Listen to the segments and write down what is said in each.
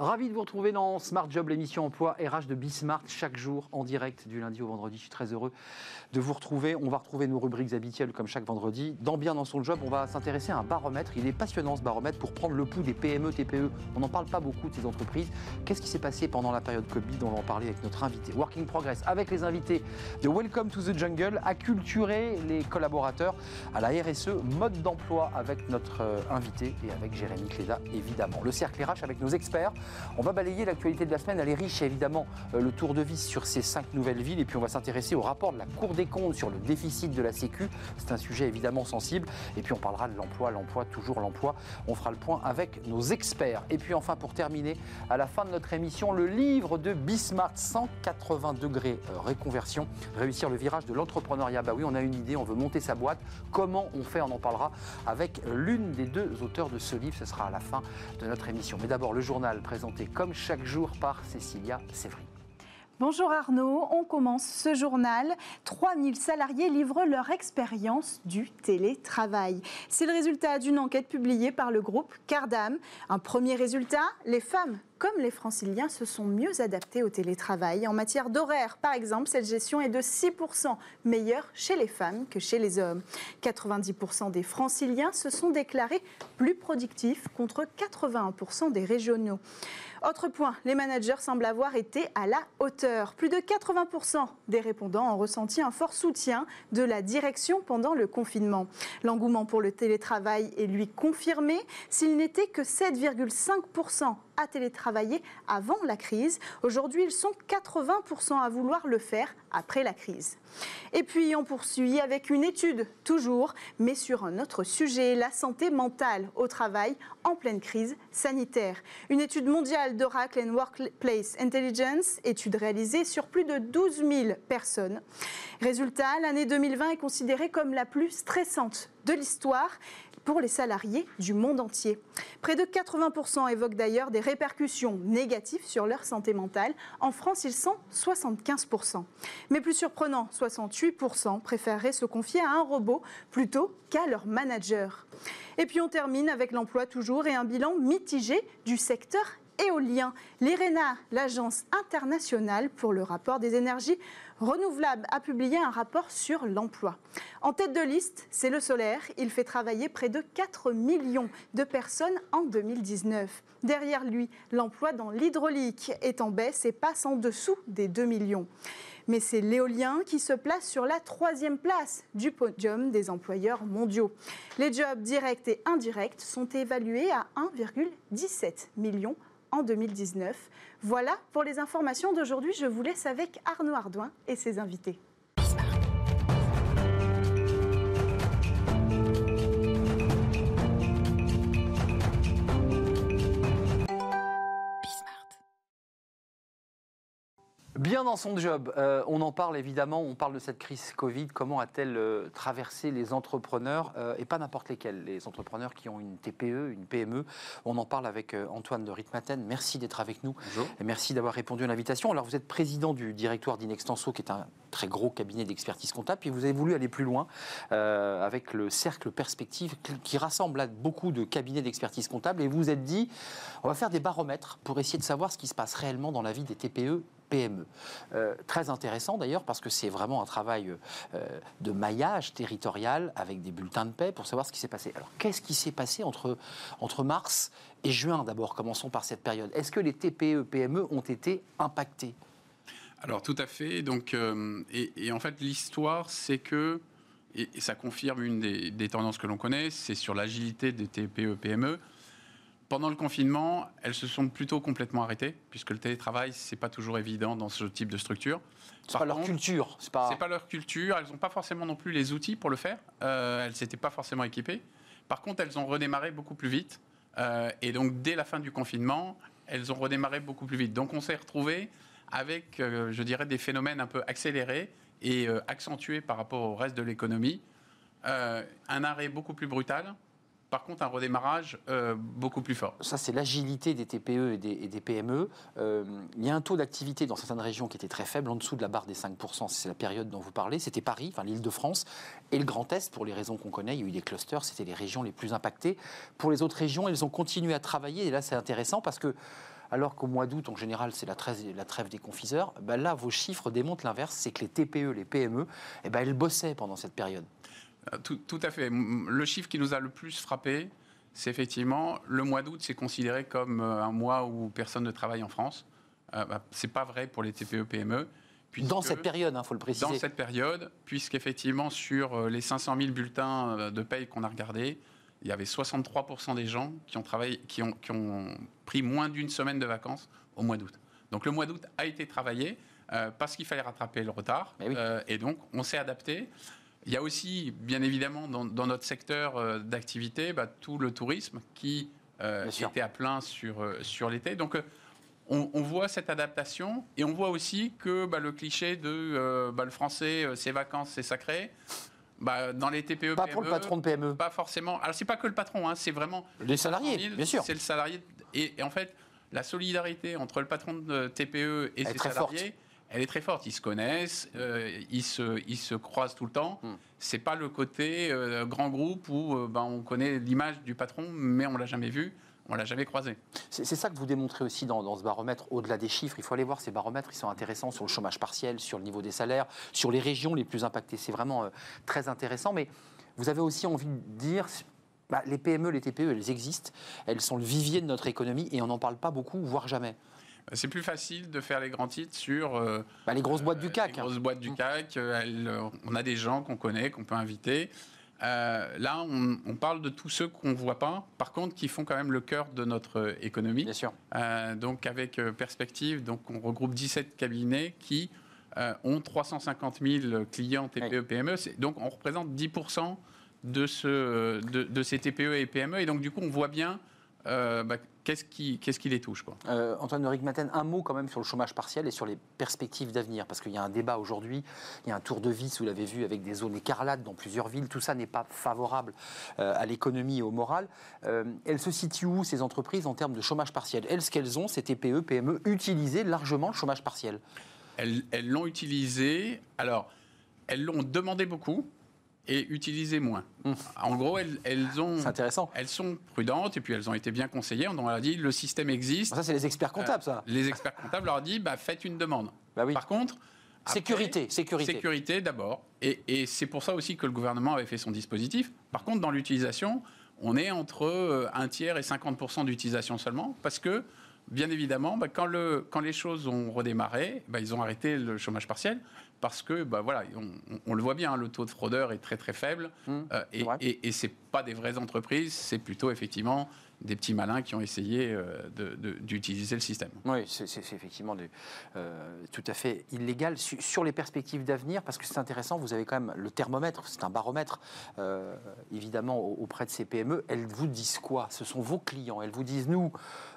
Ravi de vous retrouver dans Smart Job, l'émission emploi RH de Bismart, chaque jour en direct du lundi au vendredi. Je suis très heureux de vous retrouver. On va retrouver nos rubriques habituelles comme chaque vendredi. Dans Bien dans son job, on va s'intéresser à un baromètre. Il est passionnant ce baromètre pour prendre le pouls des PME, TPE. On n'en parle pas beaucoup de ces entreprises. Qu'est-ce qui s'est passé pendant la période Covid? On va en parler avec notre invité. Working Progress, avec les invités de Welcome to the Jungle, acculturer les collaborateurs à la RSE, mode d'emploi avec notre euh, invité et avec Jérémy Cléda, évidemment. Le cercle RH avec nos experts. On va balayer l'actualité de la semaine. Elle est riche, évidemment, euh, le tour de vis sur ces cinq nouvelles villes. Et puis, on va s'intéresser au rapport de la Cour des comptes sur le déficit de la Sécu. C'est un sujet évidemment sensible. Et puis, on parlera de l'emploi, l'emploi, toujours l'emploi. On fera le point avec nos experts. Et puis, enfin, pour terminer, à la fin de notre émission, le livre de Bismarck, 180 degrés euh, réconversion, réussir le virage de l'entrepreneuriat. Bah oui, on a une idée, on veut monter sa boîte. Comment on fait? On en parlera avec l'une des deux auteurs de ce livre. Ce sera à la fin de notre émission. Mais d'abord, le journal comme chaque jour par Cécilia Sévry. Bonjour Arnaud, on commence ce journal. 3000 salariés livrent leur expérience du télétravail. C'est le résultat d'une enquête publiée par le groupe Cardam. Un premier résultat, les femmes comme les franciliens se sont mieux adaptés au télétravail. En matière d'horaire, par exemple, cette gestion est de 6% meilleure chez les femmes que chez les hommes. 90% des franciliens se sont déclarés plus productifs contre 81% des régionaux. Autre point, les managers semblent avoir été à la hauteur. Plus de 80% des répondants ont ressenti un fort soutien de la direction pendant le confinement. L'engouement pour le télétravail est lui confirmé. S'il n'était que 7,5% à télétravailler avant la crise. Aujourd'hui, ils sont 80% à vouloir le faire après la crise. Et puis, on poursuit avec une étude, toujours, mais sur un autre sujet, la santé mentale au travail en pleine crise sanitaire. Une étude mondiale d'Oracle and Workplace Intelligence, étude réalisée sur plus de 12 000 personnes. Résultat, l'année 2020 est considérée comme la plus stressante de l'histoire pour les salariés du monde entier. Près de 80% évoquent d'ailleurs des répercussions négatives sur leur santé mentale. En France, ils sont 75%. Mais plus surprenant, 68% préféreraient se confier à un robot plutôt qu'à leur manager. Et puis on termine avec l'emploi toujours et un bilan mitigé du secteur éolien. L'IRENA, l'agence internationale pour le rapport des énergies renouvelables, a publié un rapport sur l'emploi. En tête de liste, c'est le solaire. Il fait travailler près de 4 millions de personnes en 2019. Derrière lui, l'emploi dans l'hydraulique est en baisse et passe en dessous des 2 millions. Mais c'est l'éolien qui se place sur la troisième place du podium des employeurs mondiaux. Les jobs directs et indirects sont évalués à 1,17 million en 2019. Voilà pour les informations d'aujourd'hui. Je vous laisse avec Arnaud Ardouin et ses invités. Bien dans son job, euh, on en parle évidemment, on parle de cette crise Covid, comment a-t-elle euh, traversé les entrepreneurs, euh, et pas n'importe lesquels, les entrepreneurs qui ont une TPE, une PME. On en parle avec Antoine de Ritmaten, merci d'être avec nous, Bonjour. et merci d'avoir répondu à l'invitation. Alors vous êtes président du directoire d'Inextenso, qui est un très gros cabinet d'expertise comptable, puis vous avez voulu aller plus loin avec le cercle Perspective, qui rassemble beaucoup de cabinets d'expertise comptable, et vous vous êtes dit, on va faire des baromètres pour essayer de savoir ce qui se passe réellement dans la vie des TPE PME. Euh, très intéressant d'ailleurs parce que c'est vraiment un travail euh, de maillage territorial avec des bulletins de paix pour savoir ce qui s'est passé. Alors qu'est-ce qui s'est passé entre, entre mars et juin d'abord? Commençons par cette période. Est-ce que les TPE, PME ont été impactés? Alors tout à fait. Donc, euh, et, en fait l'histoire c'est que, et, ça confirme une des, tendances que l'on connaît, c'est sur l'agilité des TPE, PME pendant le confinement, elles se sont plutôt complètement arrêtées, puisque le télétravail, c'est pas toujours évident dans ce type de structure. C'est pas leur culture. C'est pas... pas leur culture. Elles n'ont pas forcément non plus les outils pour le faire. Euh, elles s'étaient pas forcément équipées. Par contre, elles ont redémarré beaucoup plus vite. Euh, et donc, dès la fin du confinement, elles ont redémarré beaucoup plus vite. Donc, on s'est retrouvé avec, euh, je dirais, des phénomènes un peu accélérés et accentués par rapport au reste de l'économie. un arrêt beaucoup plus brutal, par contre, un redémarrage euh, beaucoup plus fort. Ça, c'est l'agilité des TPE et des, PME. Euh, il y a un taux d'activité dans certaines régions qui était très faible, en dessous de la barre des 5%. C'est la période dont vous parlez. C'était Paris, enfin l'île de France, et le Grand Est, pour les raisons qu'on connaît. Il y a eu des clusters, c'était les régions les plus impactées. Pour les autres régions, elles ont continué à travailler. Et là, c'est intéressant parce que alors qu'au mois d'août, en général, c'est la trêve, des confiseurs. Ben là, vos chiffres démontrent l'inverse, c'est que les TPE, les PME, eh ben, elles bossaient pendant cette période. Euh, tout, tout, à fait. Le chiffre qui nous a le plus frappé, c'est effectivement le mois d'août, c'est considéré comme euh, un mois où personne ne travaille en France. Euh, bah, c'est pas vrai pour les TPE PME. dans cette période, il hein, faut le préciser. Dans cette période, puisqu'effectivement, sur euh, les 500 000 bulletins de paye qu'on a regardés, il y avait 63% des gens qui ont, travaillé, qui ont, qui ont pris moins d'une semaine de vacances au mois d'août. Donc le mois d'août a été travaillé parce qu'il fallait rattraper le retard. Oui. et donc, on s'est adapté. Il y a aussi, bien évidemment, dans, notre secteur euh, d'activité, bah, tout le tourisme qui euh, était à plein sur, euh, sur l'été. Donc, on, voit cette adaptation et on voit aussi que bah, le cliché de bah, le français, ses vacances, c'est sacré. Bah, dans les TPE, pas pour le patron de PME. Pas forcément. Alors c'est pas que le patron, hein, c'est vraiment les salariés, bien sûr. C'est le salarié et, en fait la solidarité entre le patron de TPE et ses salariés elle est très forte. Ils se connaissent, euh, ils, se, ils se croisent tout le temps. Ce hmm. C'est pas le côté euh, grand groupe où euh, ben, on connaît l'image du patron, mais on l'a jamais vu. On l'a jamais croisé. C'est ça que vous démontrez aussi dans, ce baromètre, au-delà des chiffres. Il faut aller voir ces baromètres, ils sont intéressants sur le chômage partiel, sur le niveau des salaires, sur les régions les plus impactées. C'est vraiment très intéressant. Mais vous avez aussi envie de dire, bah, les PME, les TPE, elles existent, elles sont le vivier de notre économie et on n'en parle pas beaucoup, voire jamais. C'est plus facile de faire les grands titres sur euh, bah, les grosses boîtes du CAC. Les grosses boîtes du CAC. Euh, on a des gens qu'on connaît, qu'on peut inviter. Euh, là, on, parle de tous ceux qu'on ne voit pas, par contre, qui font quand même le cœur de notre économie. Bien sûr. donc, avec Perspective, donc, on regroupe 17 cabinets qui ont 350 000 clients TPE, PME. Donc, on représente 10% de, ce, de, ces TPE et PME. Et donc, du coup, on voit bien bah, qu'est-ce qui, qu'est-ce qui les touche quoi? Euh, Antoine de Rigmaten, un mot quand même sur le chômage partiel et sur les perspectives d'avenir, parce qu'il y a un débat aujourd'hui, il y a un tour de vis, vous l'avez vu, avec des zones écarlates dans plusieurs villes, tout ça n'est pas favorable euh, à l'économie et au moral. Euh, elles se situent où, ces entreprises, en termes de chômage partiel? Est-ce qu'elles ont, ces TPE, PME, utilisé largement le chômage partiel. Elles, elles l'ont utilisé, alors, elles l'ont demandé beaucoup, et utiliser moins. Mmh. En gros, elles, ont. intéressant. Elles sont prudentes et puis elles ont été bien conseillées. On leur a dit le système existe. Ça, c'est les experts comptables, ça. Euh, les experts comptables leur ont dit bah, faites une demande. Bah oui. Par contre. sécurité, sécurité. Sécurité d'abord. Et, et c'est pour ça aussi que le gouvernement avait fait son dispositif. Par contre, dans l'utilisation, on est entre euh, un tiers et 50% d'utilisation seulement parce que bien évidemment, bah, quand, le, quand, les choses ont redémarré, bah, ils ont arrêté le chômage partiel parce que, bah, voilà, on, le voit bien, hein, le taux de fraudeur est très très faible mmh, euh, et, et, et, c'est pas des vraies entreprises, c'est plutôt effectivement des petits malins qui ont essayé euh, d'utiliser le système. Oui, c'est effectivement euh, tout à fait illégal. Sur, les perspectives d'avenir, parce que c'est intéressant, vous avez quand même le thermomètre, c'est un baromètre, évidemment, auprès de ces PME. Elles vous disent quoi? Ce sont vos clients. Elles vous disent, nous,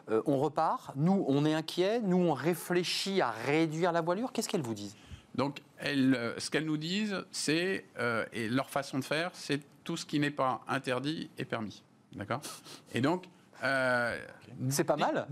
on repart, nous, on est inquiet, nous, on réfléchit à réduire la voilure. Qu'est-ce qu'elles vous disent? Donc, euh, ce qu'elles nous disent, c'est, euh, et leur façon de faire, c'est tout ce qui n'est pas interdit est permis. D'accord? Et donc. Euh, c'est pas mal?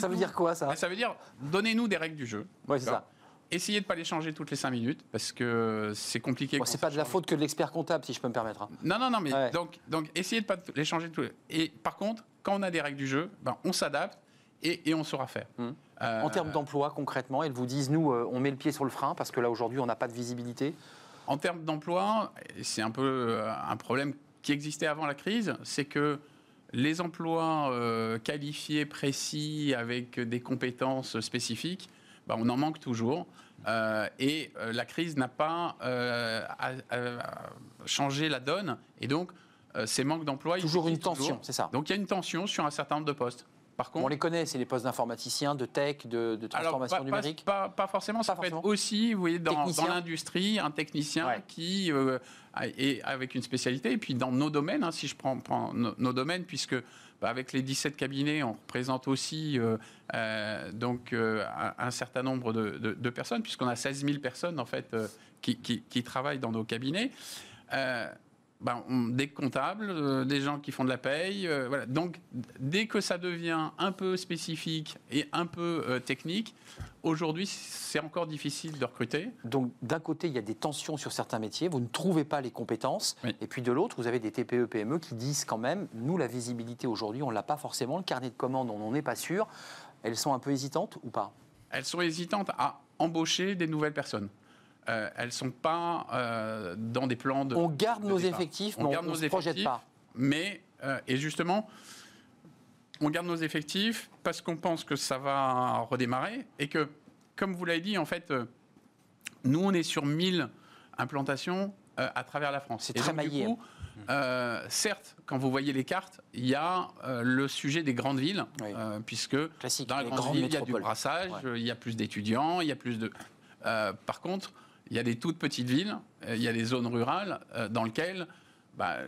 Ça veut dire quoi, ça? Ça veut dire, donnez-nous des règles du jeu. Oui, c'est ça. Essayez de ne pas les changer toutes les 5 minutes, parce que c'est compliqué. c'est pas de la faute que de l'expert comptable, si je peux me permettre. Hein. Non, non, non, mais donc, donc essayez de ne pas les changer toutes les... Et par contre, quand on a des règles du jeu, ben, on s'adapte et, on saura faire. Hum. Euh, en termes d'emploi, concrètement, elles vous disent, nous, euh, on met le pied sur le frein parce que là, aujourd'hui, on n'a pas de visibilité? En termes d'emploi, c'est un peu euh, un problème qui existait avant la crise, c'est que les emplois qualifiés, précis, avec des compétences spécifiques, bah, on en manque toujours. et la crise n'a pas changé la donne. Et donc, ces manques d'emploi... Toujours une tension, c'est ça? Donc il y a une tension sur un certain nombre de postes on les connaît, c'est les postes d'informaticiens, de tech, de, transformation numérique. pas, forcément, ça peut être aussi, vous voyez, dans, l'industrie, un technicien qui euh, est avec une spécialité. Et puis dans nos domaines, hein, si je prends, nos, domaines, puisque bah, avec les 17 cabinets, on représente aussi euh, euh, donc, un, certain nombre de, personnes, puisqu'on a 16 000 personnes en fait, qui, qui, travaillent dans nos cabinets ben, des comptables, euh, des gens qui font de la paye. Euh, voilà. Donc, dès que ça devient un peu spécifique et un peu euh, technique, aujourd'hui, c'est encore difficile de recruter. Donc, d'un côté, il y a des tensions sur certains métiers, vous ne trouvez pas les compétences. Et puis, de l'autre, vous avez des TPE, PME qui disent quand même, nous, la visibilité aujourd'hui, on ne l'a pas forcément, le carnet de commandes, on n'en est pas sûr. elles sont un peu hésitantes ou pas? Elles sont hésitantes à embaucher des nouvelles personnes. Euh, elles ne sont pas euh, dans des plans de. On garde de nos départ. effectifs, On mais on ne se projette pas. Mais, euh, et justement, on garde nos effectifs parce qu'on pense que ça va redémarrer et que, comme vous l'avez dit, en fait, nous, on est sur 1000 implantations à travers la France. C'est très donc, du maillé, coup, euh, certes, quand vous voyez les cartes, il y a euh, le sujet des grandes villes, Oui. euh, puisque Classique, dans les grande grandes ville, il y a du brassage, Ouais. il y a plus d'étudiants, il y a plus de. Par contre, il y a des toutes petites villes, euh, il y a des zones rurales euh, dans lesquelles bah,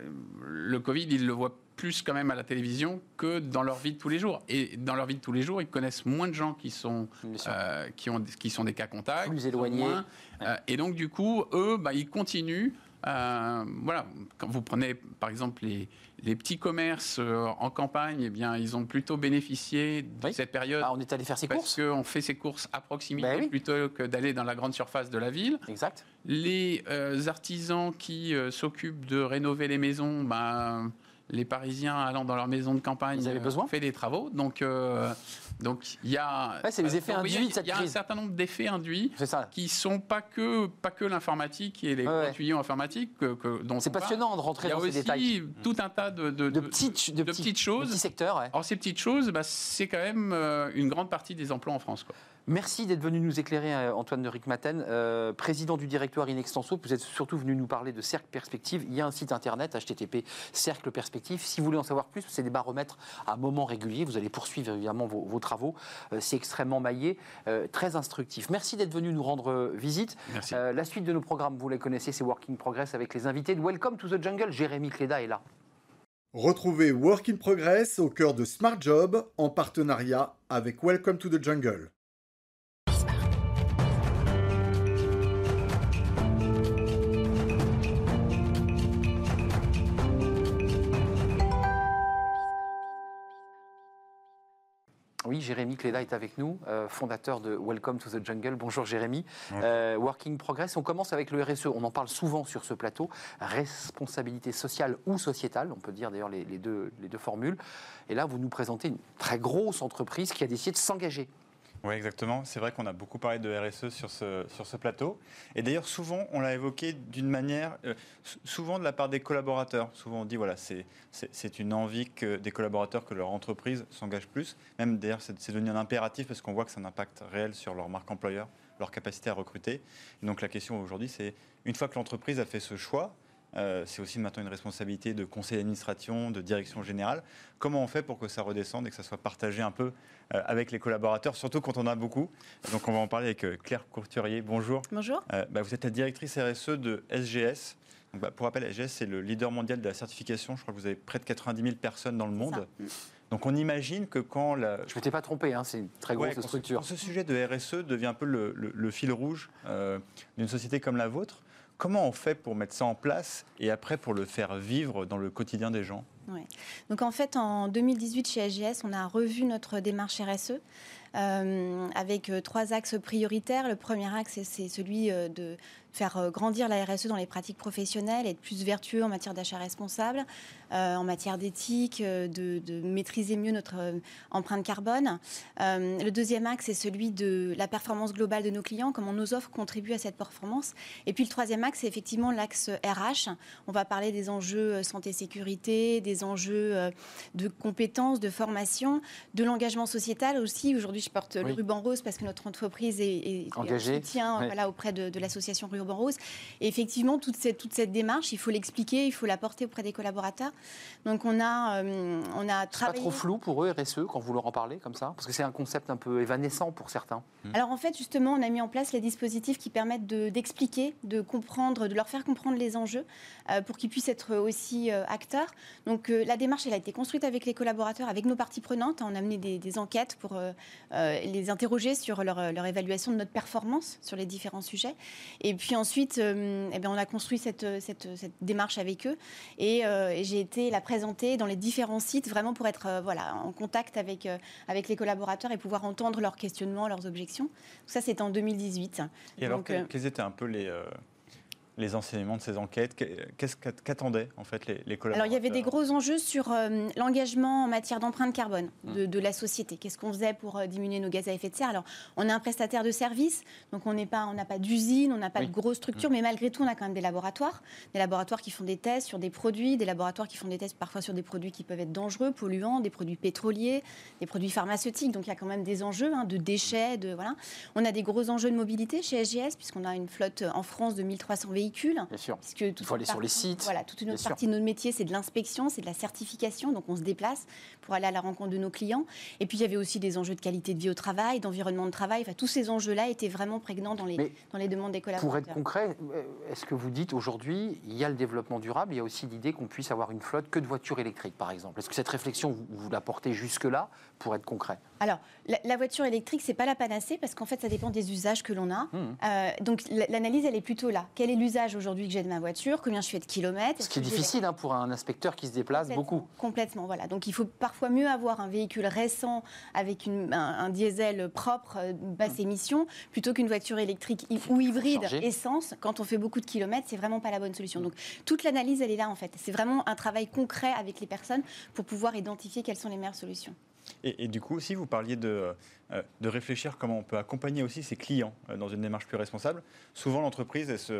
le Covid, ils le voient plus quand même à la télévision que dans leur vie de tous les jours. Et dans leur vie de tous les jours, ils connaissent moins de gens qui sont, euh, qui ont, qui sont des cas contacts. Plus éloignés. moins. Euh, et donc, du coup, eux, bah, ils continuent. euh, voilà, quand vous prenez par exemple les, les petits commerces en campagne, eh bien, ils ont plutôt bénéficié de Oui. cette période Ah, on est allé faire ses parce courses qu'on fait ses courses à proximité Ben oui. plutôt que d'aller dans la grande surface de la ville. Exact. Les euh, artisans qui euh, s'occupent de rénover les maisons, ben, les Parisiens allant dans leur maison de campagne Ils avaient euh, besoin. fait des travaux. Donc, euh, donc il y a. Ouais, c'est les euh, effets induits de cette Il y a crise. un certain nombre d'effets induits C'est ça. qui sont pas que pas que l'informatique et les Ouais, ouais. gros tuyaux informatiques que, que- dont C'est on parle. passionnant de Il rentrer y a dans ces aussi détails. tout un tas de, de, De de- petites, de de petites choses. de petits secteurs. Or, ces petites choses, bah, c'est quand même une grande partie des emplois en France. Quoi. Merci d'être venu nous éclairer, euh, Antoine de Rickmaten, euh, président du directoire Inextenso. Vous êtes surtout venu nous parler de Cercle Perspective. Il y a un site internet, http Cercle Perspective. Si vous voulez en savoir plus, c'est des baromètres à moments réguliers. Vous allez poursuivre évidemment vos, vos travaux. Euh, c'est extrêmement maillé, euh, très instructif. Merci d'être venu nous rendre visite. Merci. Euh, la suite de nos programmes, vous les connaissez, c'est Working Progress avec les invités de Welcome to the Jungle. Jérémy Cléda est là. Retrouvez Work in Progress au cœur de Smart Job en partenariat avec Welcome to the Jungle. Oui, Jérémy Cléda est avec nous, euh, fondateur de Welcome to the Jungle. Bonjour Jérémy. Euh, Working Progress, on commence avec le RSE. On en parle souvent sur ce plateau. Responsabilité sociale ou sociétale, on peut dire d'ailleurs les, les deux, les deux formules. Et là, vous nous présentez une très grosse entreprise qui a décidé de s'engager. Oui, exactement. C'est vrai qu'on a beaucoup parlé de RSE sur ce, sur ce plateau. Et d'ailleurs, souvent, on l'a évoqué d'une manière, euh, sou- souvent de la part des collaborateurs. Souvent, on dit, voilà, c'est- une envie que des collaborateurs que leur entreprise s'engage plus. Même d'ailleurs, c'est devenu un impératif parce qu'on voit que c'est un impact réel sur leur marque employeur, leur capacité à recruter. Et donc, la question aujourd'hui, c'est une fois que l'entreprise a fait ce choix, euh, c'est aussi maintenant une responsabilité de conseil d'administration, de direction générale. Comment on fait pour que ça redescende et que ça soit partagé un peu euh, avec les collaborateurs, surtout quand on en a beaucoup? Donc on va en parler avec euh, Claire Courturier. Bonjour. Bonjour. Euh, bah, vous êtes la directrice RSE de SGS. Donc, bah, pour rappel, SGS, c'est le leader mondial de la certification. Je crois que vous avez près de 90 000 personnes dans le monde. Donc on imagine que quand la, Je ne m'étais pas trompé, hein, c'est une très grosse Ouais, quand ce- structure. quand ce sujet de RSE devient un peu le, le- le fil rouge euh, d'une société comme la vôtre, comment on fait pour mettre ça en place et après pour le faire vivre dans le quotidien des gens? Donc en fait, en 2018, chez SGS, on a revu notre démarche RSE euh, avec euh, trois axes prioritaires. Le premier axe, c'est- c'est celui euh, de faire euh, grandir la RSE dans les pratiques professionnelles, être plus vertueux en matière d'achat responsable, euh, en matière d'éthique, euh, de, de maîtriser mieux notre empreinte carbone. Euh, le deuxième axe, c'est celui de la performance globale de nos clients, comment nos offres contribuent à cette performance. Et puis le troisième axe, c'est effectivement l'axe RH. On va parler des enjeux santé-sécurité, des enjeux de compétences, de formation, de l'engagement sociétal aussi. Aujourd'hui, je porte Oui. le ruban rose parce que notre entreprise est, est- est en Engagée. soutien Ouais. voilà, auprès de, de l'association Ruban Rose. Et effectivement, toute cette, toute cette démarche, il faut l'expliquer, il faut la porter auprès des collaborateurs. Donc on a, euh, on a C'est pas travaillé... trop flou pour eux, RSE, quand vous leur en parlez comme ça? Parce que c'est un concept un peu évanescent pour certains. Alors en fait, justement, on a mis en place les dispositifs qui permettent de- d'expliquer, de, comprendre, de leur faire comprendre les enjeux euh, pour qu'ils puissent être aussi euh, acteurs. Donc euh, la démarche, elle a été construite avec les collaborateurs, avec nos parties prenantes. On a mené des, des enquêtes pour euh, euh, les interroger sur leur, leur évaluation de notre performance sur les différents sujets. Et puis ensuite, euh, eh bien, on a construit cette, cette- cette démarche avec eux et, euh, et j'ai été la présenter dans les différents sites vraiment pour être euh, voilà, en contact avec, euh, avec les collaborateurs et pouvoir entendre leurs questionnements, leurs objections. Tout ça, c'est en 2018. Et alors, Donc, quels, euh, quels étaient un peu les, euh, les enseignements de ces enquêtes Qu'est-ce qu'attendaient en fait les, les, collaborateurs Alors il y avait des gros enjeux sur euh, l'engagement en matière d'empreinte carbone de, Mmh. de la société. Qu'est-ce qu'on faisait pour euh, diminuer nos gaz à effet de serre? Alors on est un prestataire de services, donc on n'est pas, on n'a pas d'usine, on n'a pas Oui. de grosses structures, mais malgré tout on a quand même des laboratoires, des laboratoires qui font des tests sur des produits, des laboratoires qui font des tests parfois sur des produits qui peuvent être dangereux, polluants, des produits pétroliers, des produits pharmaceutiques. Donc il y a quand même des enjeux hein, de déchets, de voilà. On a des gros enjeux de mobilité chez SGS puisqu'on a une flotte en France de 1300 véhicules. Bien sûr. Puisque toute Il faut aller une sur les partie- sites, Voilà, toute une autre sûr. partie de notre métier, c'est de l'inspection, c'est de la certification. Donc on se déplace pour aller à la rencontre de nos clients. Et puis il y avait aussi des enjeux de qualité de vie au travail, d'environnement de travail. Enfin, tous ces enjeux-là étaient vraiment prégnants dans les, Mais dans les demandes des Pour collaborateurs. être concret, euh, est-ce que vous dites aujourd'hui, il y a le développement durable, il y a aussi l'idée qu'on puisse avoir une flotte que de voitures électriques, par exemple? Est-ce que cette réflexion, vous, vous la portez jusque-là, pour être concret? Alors, la, la voiture électrique, c'est pas la panacée parce qu'en fait, ça dépend des usages que l'on a. Mhm. Euh, donc, l'analyse, elle est plutôt là. Quel est l'usage aujourd'hui que j'ai de ma voiture Combien je fais de kilomètres Ce qui est difficile hein, pour un inspecteur qui se déplace Complètement, beaucoup. Complètement, voilà. Donc il faut parfois mieux avoir un véhicule récent avec une- un, un diesel propre, euh, basse Mmh. émission, plutôt qu'une voiture électrique ou hybride essence. Quand on fait beaucoup de kilomètres, c'est vraiment pas la bonne solution. Donc toute l'analyse, elle est là en fait. C'est vraiment un travail concret avec les personnes pour pouvoir identifier quelles sont les meilleures solutions. Et, et du coup, si vous parliez de, euh, de réfléchir comment on peut accompagner aussi ses clients euh, dans une démarche plus responsable, souvent l'entreprise, elle se,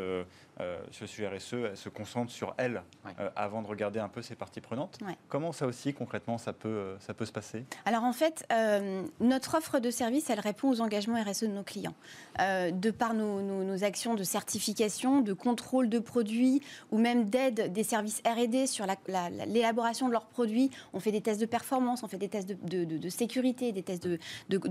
euh, sur le sujet RSE, elle se concentre sur elle Ouais. euh, avant de regarder un peu ses parties prenantes. Ouais. Comment ça aussi, concrètement, ça peut, euh, ça peut se passer? Alors en fait, euh, notre offre de service, elle répond aux engagements RSE de nos clients. Euh, de par nos, nos- nos actions de certification, de contrôle de produits ou même d'aide des services R&D sur la- la- la- l'élaboration de leurs produits, on fait des tests de performance, on fait des tests de, de- de- de sécurité, des tests de,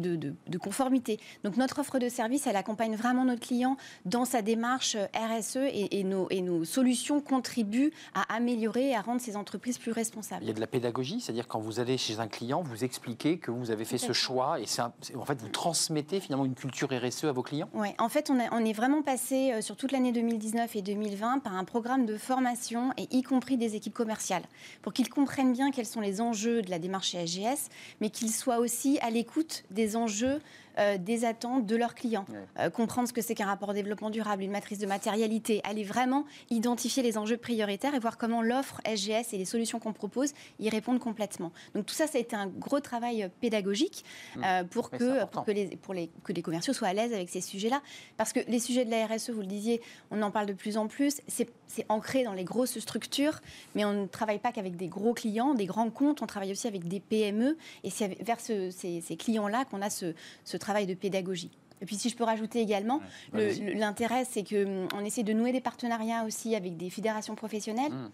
de- de- de- de conformité. Donc notre offre de service, elle accompagne vraiment notre client dans sa démarche euh, RSE et, et nos, et nos solutions contribuent à améliorer et à rendre ces entreprises plus responsables. Il y a de la pédagogie, c'est-à-dire quand vous allez chez un client, vous expliquez que vous avez fait ce choix et un- en fait vous transmettez finalement une culture RSE à vos clients. Ouais, en fait, on, a- on est vraiment passé euh, sur toute l'année 2019 et 2020 par un programme de formation, et y compris des équipes commerciales, pour qu'ils comprennent bien quels sont les enjeux de la démarche chez SGS, mais qu'ils soient aussi à l'écoute des enjeux, enjeux euh, des attentes de leurs clients. Ouais. Euh, comprendre ce que c'est qu'un rapport développement durable, une matrice de matérialité, aller vraiment identifier les enjeux prioritaires et voir comment l'offre SGS et les solutions qu'on propose y répondent complètement. Donc tout ça, ça a été un gros travail euh, pédagogique euh, pour, Oui, que, pour que, les, pour les, que les commerciaux soient à l'aise avec ces sujets-là. Parce que les sujets de la RSE, vous le disiez, on en parle de plus en plus, c'est c'est ancré dans les grosses structures, mais on ne travaille pas qu'avec des gros clients, des grands comptes, on travaille aussi avec des PME, et c'est vers ce- ces, ces clients-là qu'on a ce, ce travail de pédagogie. Et puis si je peux rajouter également, l'intérêt c'est qu'on essaie de nouer des partenariats aussi avec des fédérations professionnelles. Mm.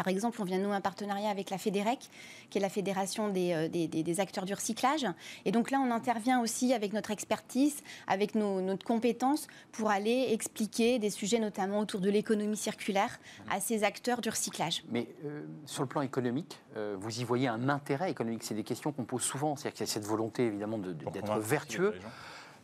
Par exemple, on vient de nouer un partenariat avec la FEDEREC, qui est la fédération des, euh, des- des- des acteurs du recyclage. Et donc là, on intervient aussi avec notre expertise, avec nos, notre compétence, pour aller expliquer des sujets notamment autour de l'économie circulaire à ces acteurs du recyclage. Mais euh, sur le plan économique, euh, vous y voyez un intérêt économique C'est des questions qu'on pose souvent, c'est-à-dire qu'il y a cette volonté évidemment d'être vertueux.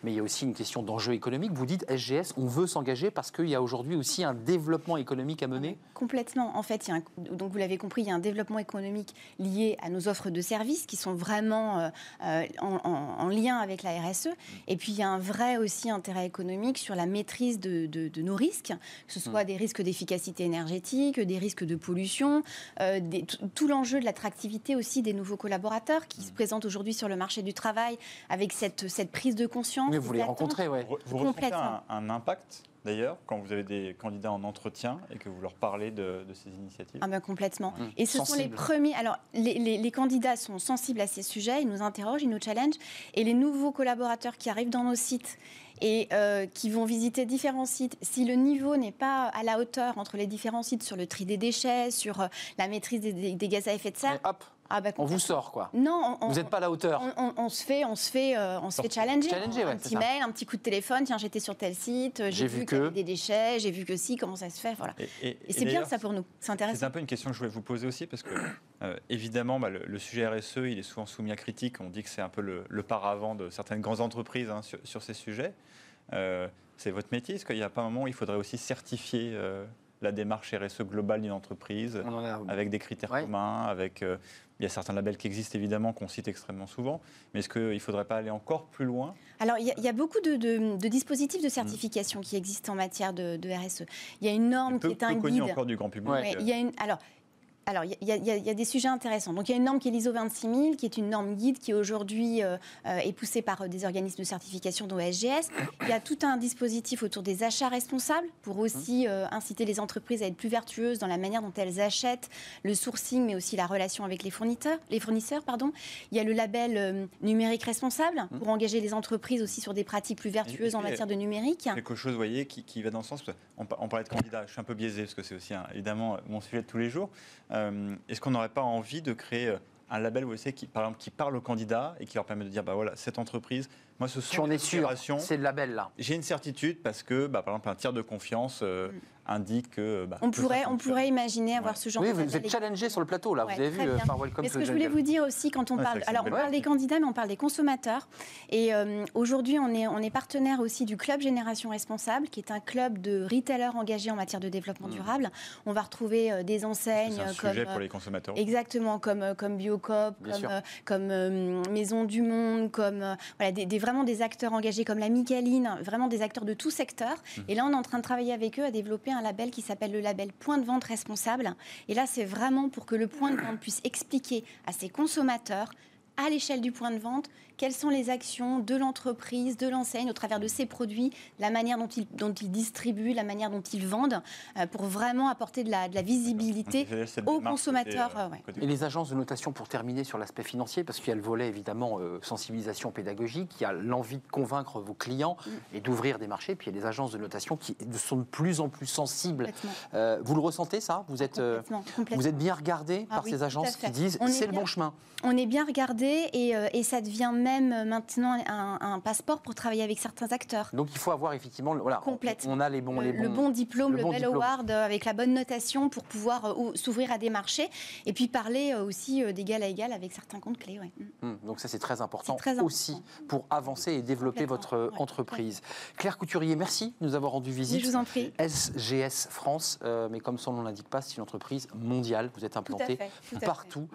Mais il y a aussi une question d'enjeu économique. Vous dites SGS, on veut s'engager parce qu'il y a aujourd'hui aussi un développement économique à mener. Complètement. En fait, il y a un- donc vous l'avez compris, il y a un développement économique lié à nos offres de services qui sont vraiment euh, euh, en, en- en lien avec la RSE. Et puis, il y a un vrai aussi intérêt économique sur la maîtrise de, de- de nos risques, que ce soit des risques d'efficacité énergétique, des risques de pollution, euh, des- tout- l'enjeu de l'attractivité aussi des nouveaux collaborateurs qui se présentent aujourd'hui sur le marché du travail avec cette, cette prise de conscience. Mais vous les rencontrez, ouais. Vous, ressentez un, un impact, d'ailleurs, quand vous avez des candidats en entretien et que vous leur parlez de, de ces initiatives Ah ben complètement. Mmh. Et ce sont les premiers. Alors, les, les- les candidats sont sensibles à ces sujets, ils nous interrogent, ils nous challengent. Et les nouveaux collaborateurs qui arrivent dans nos sites et euh, qui vont visiter différents sites, si le niveau n'est pas à la hauteur entre les différents sites sur le tri des déchets, sur euh, la maîtrise des, des- des gaz à effet de serre, hop, ah ben, on vous sort quoi. Non, on, Vous n'êtes pas à la hauteur. on, on- on se fait, on se fait, euh, on se fait challenger. Challenger, ouais, un c'est petit ça. mail, un petit coup de téléphone. Tiens, j'étais sur tel site, J'ai vu vu qu'il y avait que- des déchets, j'ai vu que si, comment ça se fait, voilà. Et, et- Et et c'est bien ça pour nous, c'est C'est intéressant. un peu une question que je voulais vous poser aussi, parce que euh, évidemment, bah, le, le sujet RSE, il est souvent soumis à critique. On dit que c'est un peu le, le paravent de certaines grandes entreprises hein, sur, sur ces sujets. Euh, c'est votre métier. Est-ce qu'il n'y a pas un moment où il faudrait aussi certifier euh, la démarche RSE globale d'une entreprise, On en a- avec des critères Ouais. communs, avec... euh, il y a certains labels qui existent évidemment, qu'on cite extrêmement souvent, mais est-ce qu'il ne faudrait pas aller encore plus loin? Alors, il y, a- il y a beaucoup de, de- de dispositifs de certification qui existent en matière de, de RSE. Il y a une norme peu, qui est un peu guide. encore du grand public. Ouais, euh, il y a une, alors, alors, il y, a- y y des sujets intéressants. Donc, il y a une norme qui est l'ISO 26000, qui est une norme guide qui aujourd'hui euh, euh, est poussée par euh, des organismes de certification dont SGS. Il y a tout un dispositif autour des achats responsables pour aussi euh, inciter les entreprises à être plus vertueuses dans la manière dont elles achètent, le sourcing, mais aussi la relation avec les fournisseurs. Les fournisseurs pardon. Il y a le label euh, numérique responsable pour engager les entreprises aussi sur des pratiques plus vertueuses en matière de numérique. quelque chose, vous voyez, qui, qui va dans le sens. On, pa- on parlait de candidats, je suis un peu biaisé parce que c'est aussi un- évidemment mon sujet de tous les jours. Euh, Est-ce qu'on n'aurait pas envie de créer euh, un label, vous savez, qui, par exemple, qui parle aux candidats et qui leur permet de dire, bah voilà, cette entreprise, moi, ce sont Tu en des es sûr, c'est le label là. J'ai une certitude parce que, bah, par exemple, un tiers de confiance euh, indique que. bah, On pourrait, on pourrait imaginer avoir Ouais. ce genre Oui, de vous label êtes challengé sur le plateau là, Ouais, vous avez vu très bien. par Welcome Mais ce to que je voulais vous dire aussi, quand on Ouais, parle, alors on parle des candidats, mais on parle des consommateurs. Et euh, aujourd'hui, on est, on est partenaire aussi du club Génération Responsable, qui est un club de retailers engagés en matière de développement durable. On va retrouver euh, des enseignes C'est un euh, sujet pour les consommateurs. Exactement, comme, comme Biocop, Bien comme, euh, euh, Maison du Monde, comme euh, voilà, des, des- vraiment des acteurs engagés comme la Micaline, vraiment des acteurs de tout secteur. Mmh. Et là, on est en train de travailler avec eux à développer un label qui s'appelle le label Point de vente responsable. Et là, c'est vraiment pour que le point de vente puisse expliquer à ses consommateurs à l'échelle du point de vente, quelles sont les actions de l'entreprise, de l'enseigne, au travers de ses produits, la manière dont ils, dont ils distribuent, la manière dont ils vendent, euh, pour vraiment apporter de la, de la visibilité aux consommateurs. côté, euh, ouais. côté- Et les agences de notation, pour terminer sur l'aspect financier, parce qu'il y a le volet évidemment euh, sensibilisation pédagogique, il y a l'envie de convaincre vos clients Mm. et d'ouvrir des marchés, puis il y a les agences de notation qui sont de plus en plus sensibles. Euh, vous le ressentez ça? Vous êtes, euh, Complètement, complètement. vous êtes bien regardé Ah par oui, ces agences qui disent c'est le bon chemin? On est bien regardé et, euh, et ça devient même euh, maintenant un, un passeport pour travailler avec certains acteurs. Donc il faut avoir effectivement, le- voilà, Complètement. on a les bons, les le bons. bon diplôme, le le, bon bel diplôme. award euh, avec la bonne notation pour pouvoir euh, ou- s'ouvrir à des marchés et puis parler euh, aussi d'égal à égal avec certains comptes clés. ouais. Mm. Hum, Donc ça c'est très important, C'est très important. aussi pour avancer et développer votre ouais, entreprise. Claire Couturier, merci de nous avoir rendu visite. je vous en prie. SGS France, euh, mais comme son nom l'indique pas, c'est une entreprise mondiale. Vous êtes Tout à implanté fait, tout à fait. partout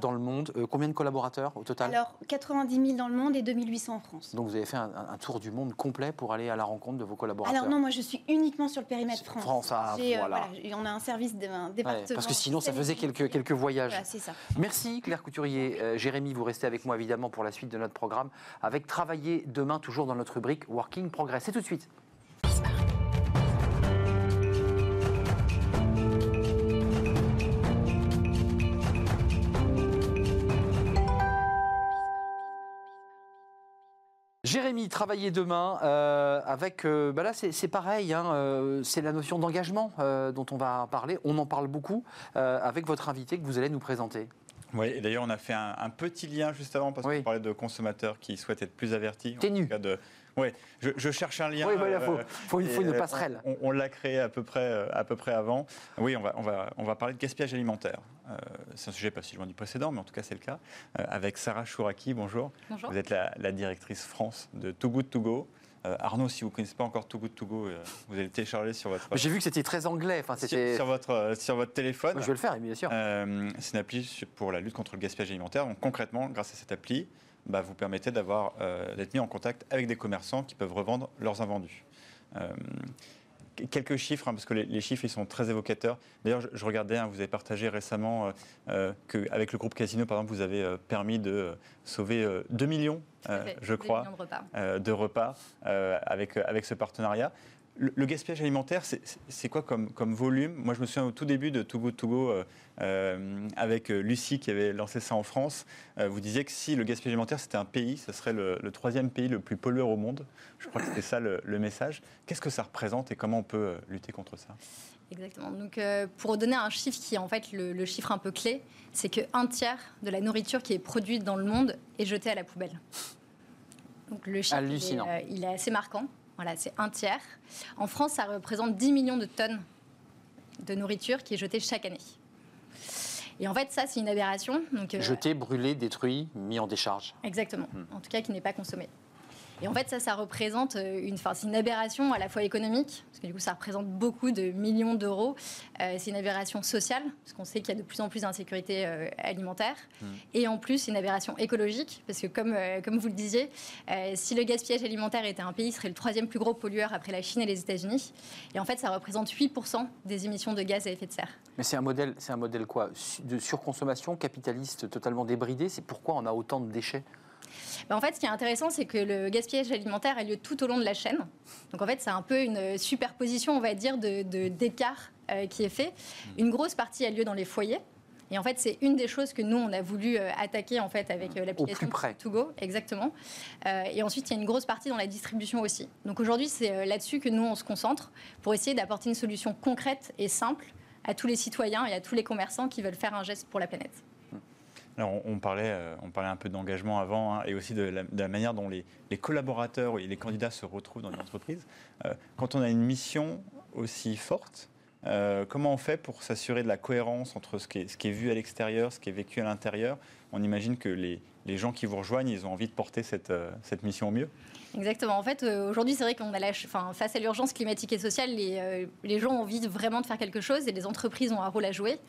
dans le monde. Combien de collaborateurs au total? Alors, 90 000 dans le monde et 2800 en France. Donc vous avez fait un, un tour du monde complet pour aller à la rencontre de vos collaborateurs. Alors non, moi je suis uniquement sur le périmètre France. France, ah, euh, voilà. et on a un service de, un Ouais, département. parce que sinon ça faisait quelques, quelques voyages. Voilà, c'est ça. Merci Claire Couturier. Euh, Jérémy, vous restez avec moi évidemment pour la suite de notre programme avec Travailler demain, toujours dans notre rubrique Working Progress. C'est tout de suite. Jérémy, travailler demain euh, avec. euh, bah là, c'est c'est pareil, hein, euh, c'est la notion d'engagement dont on va parler. On en parle beaucoup avec votre invité que vous allez nous présenter. Oui, et d'ailleurs, on a fait un, un petit lien juste avant parce Oui. qu'on parlait de consommateurs qui souhaitent être plus avertis. En Ténu. tout cas de- Ouais, je, je cherche un lien. oui, voilà, il faut, euh, faut, une euh, passerelle. On, on l'a créé à peu près, euh, à peu près avant. Oui, on va, on va, on va parler de gaspillage alimentaire. Euh, c'est un sujet pas si loin du précédent, mais en tout cas c'est le cas. Euh, avec Sarah Chouraki, bonjour. Bonjour. Vous êtes la, la directrice France de Too Good To Go. Euh, Arnaud, si vous ne connaissez pas encore Too Good To Go, euh, vous allez le télécharger sur votre, J'ai vu que c'était très anglais. Enfin, c'était. sur votre, euh, sur votre téléphone. Moi, je vais le faire, bien sûr. Euh, c'est une appli pour la lutte contre le gaspillage alimentaire. Donc concrètement, grâce à cette appli, bah, vous permettez d'avoir euh, d'être mis en contact avec des commerçants qui peuvent revendre leurs invendus. Euh, quelques chiffres, hein, parce que les, les chiffres ils sont très évocateurs. D'ailleurs, je, je regardais, hein, vous avez partagé récemment euh, qu'avec le groupe Casino, par exemple, vous avez permis de sauver euh, 2 millions, fait, je crois, millions de repas. de repas avec, avec ce partenariat. Le, le gaspillage alimentaire, c'est- quoi comme, comme volume? Moi, je me souviens au tout début de Too Good To Go, euh, euh, avec euh, Lucie qui avait lancé ça en France. Euh, vous disiez que si le gaspillage alimentaire, c'était un pays, ce serait le, le troisième pays le plus pollueur au monde. Je crois que c'était ça le, le message. Qu'est-ce que ça représente et comment on peut lutter contre ça? Exactement. Donc, euh, pour donner un chiffre qui est en fait le, le chiffre un peu clé, c'est qu'un tiers de la nourriture qui est produite dans le monde est jetée à la poubelle. Donc, le chiffre, il est, Hallucinant. euh, il est assez marquant. Voilà, c'est un tiers. En France, ça représente 10 millions de tonnes de nourriture qui est jetée chaque année. Et en fait, ça, c'est une aberration. Donc, euh, Jeté, brûlé, détruit, mis en décharge. Exactement. En tout cas, qui n'est pas consommée. Et en fait, ça, ça représente euh, une, enfin, c'est une aberration à la fois économique, parce que du coup, ça représente beaucoup de millions d'euros. Euh, c'est une aberration sociale, parce qu'on sait qu'il y a de plus en plus d'insécurité euh, alimentaire. Mmh. Et en plus, c'est une aberration écologique, parce que comme, euh, comme vous le disiez, si le gaspillage alimentaire était un pays, il serait le troisième plus gros pollueur après la Chine et les États-Unis. Et en fait, ça représente 8% des émissions de gaz à effet de serre. Mais c'est un modèle, c'est un modèle quoi? De surconsommation capitaliste totalement débridé. C'est pourquoi on a autant de déchets? Bah, en fait, ce qui est intéressant, c'est que le gaspillage alimentaire a lieu tout au long de la chaîne. Donc en fait, c'est un peu une superposition, on va dire, de, d'écart euh, qui est fait. Une grosse partie a lieu dans les foyers. Et en fait, c'est une des choses que nous, on a voulu euh, attaquer en fait avec euh, l'application. To Go, exactement. Euh, et ensuite, il y a une grosse partie dans la distribution aussi. Donc aujourd'hui, c'est là-dessus que nous, on se concentre pour essayer d'apporter une solution concrète et simple à tous les citoyens et à tous les commerçants qui veulent faire un geste pour la planète. Alors, on, parlait, euh, on parlait un peu d'engagement avant hein, et aussi de la, manière dont les, collaborateurs et les candidats se retrouvent dans une entreprise. Euh, quand on a une mission aussi forte, euh, comment on fait pour s'assurer de la cohérence entre ce qui est, vu à l'extérieur, ce qui est vécu à l'intérieur? On imagine que les, gens qui vous rejoignent, ils ont envie de porter cette, mission au mieux. Exactement. En fait, aujourd'hui, c'est vrai qu'on a la, face à l'urgence climatique et sociale, les, les gens ont envie vraiment de faire quelque chose et les entreprises ont un rôle à jouer.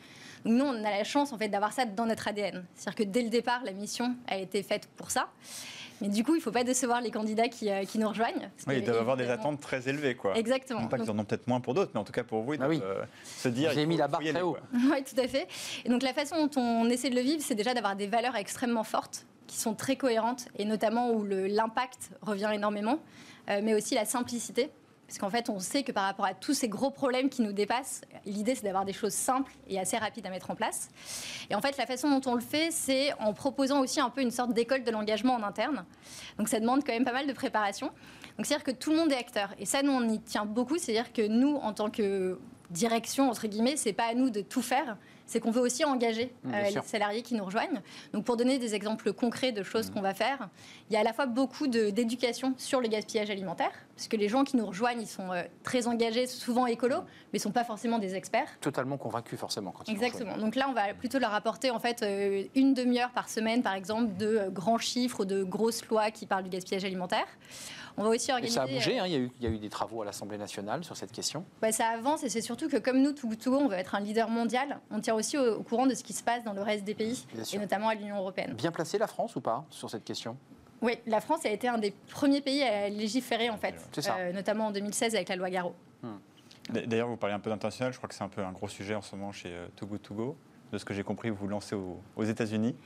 Donc nous, on a la chance en fait d'avoir ça dans notre ADN. C'est-à-dire que dès le départ, la mission a été faite pour ça. Mais du coup, il ne faut pas décevoir les candidats qui, euh, qui nous rejoignent. Oui, ils doivent avoir des attentes très élevées. Quoi. Exactement. Non pas qu'ils en ont peut-être moins pour d'autres, mais en tout cas pour vous, ils Ah oui. euh, se dire. J'ai mis la barre très haut. Oui, tout à fait. Et donc la façon dont on essaie de le vivre, c'est déjà d'avoir des valeurs extrêmement fortes, qui sont très cohérentes, et notamment où l'impact revient énormément, euh, mais aussi la simplicité. Parce qu'en fait, on sait que par rapport à tous ces gros problèmes qui nous dépassent, l'idée c'est d'avoir des choses simples et assez rapides à mettre en place. Et en fait, la façon dont on le fait, c'est en proposant aussi un peu une sorte d'école de l'engagement en interne. Donc ça demande quand même pas mal de préparation. Donc c'est-à-dire que tout le monde est acteur. Et ça, nous, on y tient beaucoup. C'est-à-dire que nous, en tant que direction, entre guillemets, c'est pas à nous de tout faire. C'est qu'on veut aussi engager bien euh, les salariés qui nous rejoignent. Donc pour donner des exemples concrets de Mmh. choses qu'on va faire, il y a à la fois beaucoup d'éducation sur le gaspillage alimentaire, parce que les gens qui nous rejoignent, ils sont euh, très engagés, souvent écolos, mais ne sont pas forcément des experts. Totalement convaincu forcément quand ils Exactement. Donc là, on va plutôt leur apporter en fait euh, une demi-heure par semaine, par exemple, de grands chiffres, de grosses lois qui parlent du gaspillage alimentaire. On va aussi Et organiser. ça a bougé, euh, hein, il, y a eu, il y a eu des travaux à l'Assemblée nationale sur cette question. bah, ça avance et c'est surtout que comme nous, Togo Togo, on veut être un leader mondial. On tient aussi au, au courant de ce qui se passe dans le reste des pays et notamment à l'Union européenne. Bien placée la France ou pas sur cette question? Oui, la France a été un des premiers pays à légiférer en fait, euh, notamment en 2016 avec la loi Garot. D- D'ailleurs, vous parlez un peu d'international. Je crois que c'est un peu un gros sujet en ce moment chez Too Good To Go. De ce que j'ai compris, vous vous lancez au- aux États-Unis.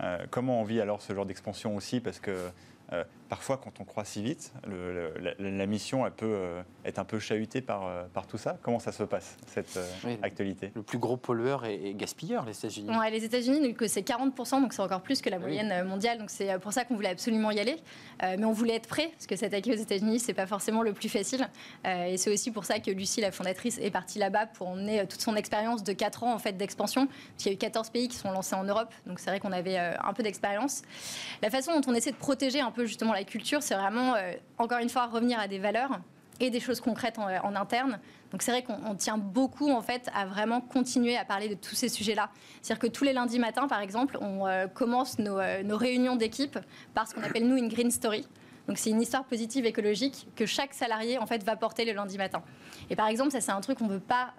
Euh, comment on vit alors ce genre d'expansion aussi? Parce que euh, parfois, quand on croit si vite, le- le- la, la mission elle peut euh, être un peu chahutée par, euh, par tout ça. Comment ça se passe, cette euh, Oui. actualité? Le plus gros pollueur et, et gaspilleur, les États-Unis. Ouais, les États-Unis, c'est 40%, donc c'est encore plus que la moyenne mondiale. Donc c'est pour ça qu'on voulait absolument y aller. Euh, mais on voulait être prêt, parce que s'attaquer aux États-Unis, c'est pas forcément le plus facile. Euh, et c'est aussi pour ça que Lucie, la fondatrice, est partie là-bas pour emmener toute son expérience de 4 ans en fait, d'expansion. Parce qu'il y a eu 14 pays qui sont lancés en Europe, donc c'est vrai qu'on avait euh, un peu d'expérience. La façon dont on essaie de protéger un peu justement la culture, c'est vraiment, euh, encore une fois, revenir à des valeurs et des choses concrètes en, en interne. Donc c'est vrai qu'on on tient beaucoup en fait à vraiment continuer à parler de tous ces sujets-là. C'est-à-dire que tous les lundis matins, par exemple, on euh, commence nos, euh, nos réunions d'équipe par ce qu'on appelle nous une green story. Donc c'est une histoire positive écologique que chaque salarié en fait va porter le lundi matin. Et par exemple, ça c'est un truc qu'on ne veut pas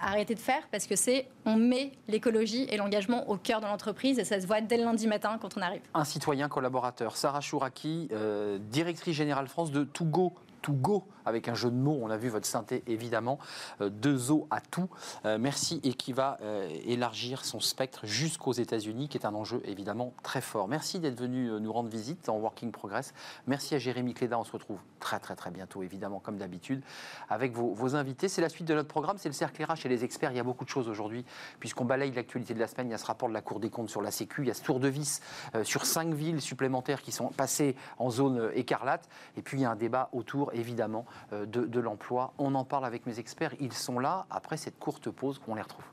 arrêter de faire parce que c'est on met l'écologie et l'engagement au cœur de l'entreprise et ça se voit dès le lundi matin quand on arrive. Un citoyen collaborateur, Sarah Chouraki, euh, directrice générale France de To Go. To Go, avec un jeu de mots, on a vu votre synthé évidemment, euh, deux os à tout. Euh, merci et qui va euh, élargir son spectre jusqu'aux États-Unis, qui est un enjeu évidemment très fort. Merci d'être venu nous rendre visite en Working Progress. Merci à Jérémy Cléda, on se retrouve très très très bientôt évidemment comme d'habitude avec vos, invités. C'est la suite de notre programme, c'est le cercle RH et les experts. Il y a beaucoup de choses aujourd'hui puisqu'on balaye l'actualité de la semaine. Il y a ce rapport de la Cour des comptes sur la Sécu, il y a ce tour de vis sur cinq villes supplémentaires qui sont passées en zone écarlate. Et puis il y a un débat autour évidemment de, de l'emploi. On en parle avec mes experts. Ils sont là après cette courte pause. On les retrouve.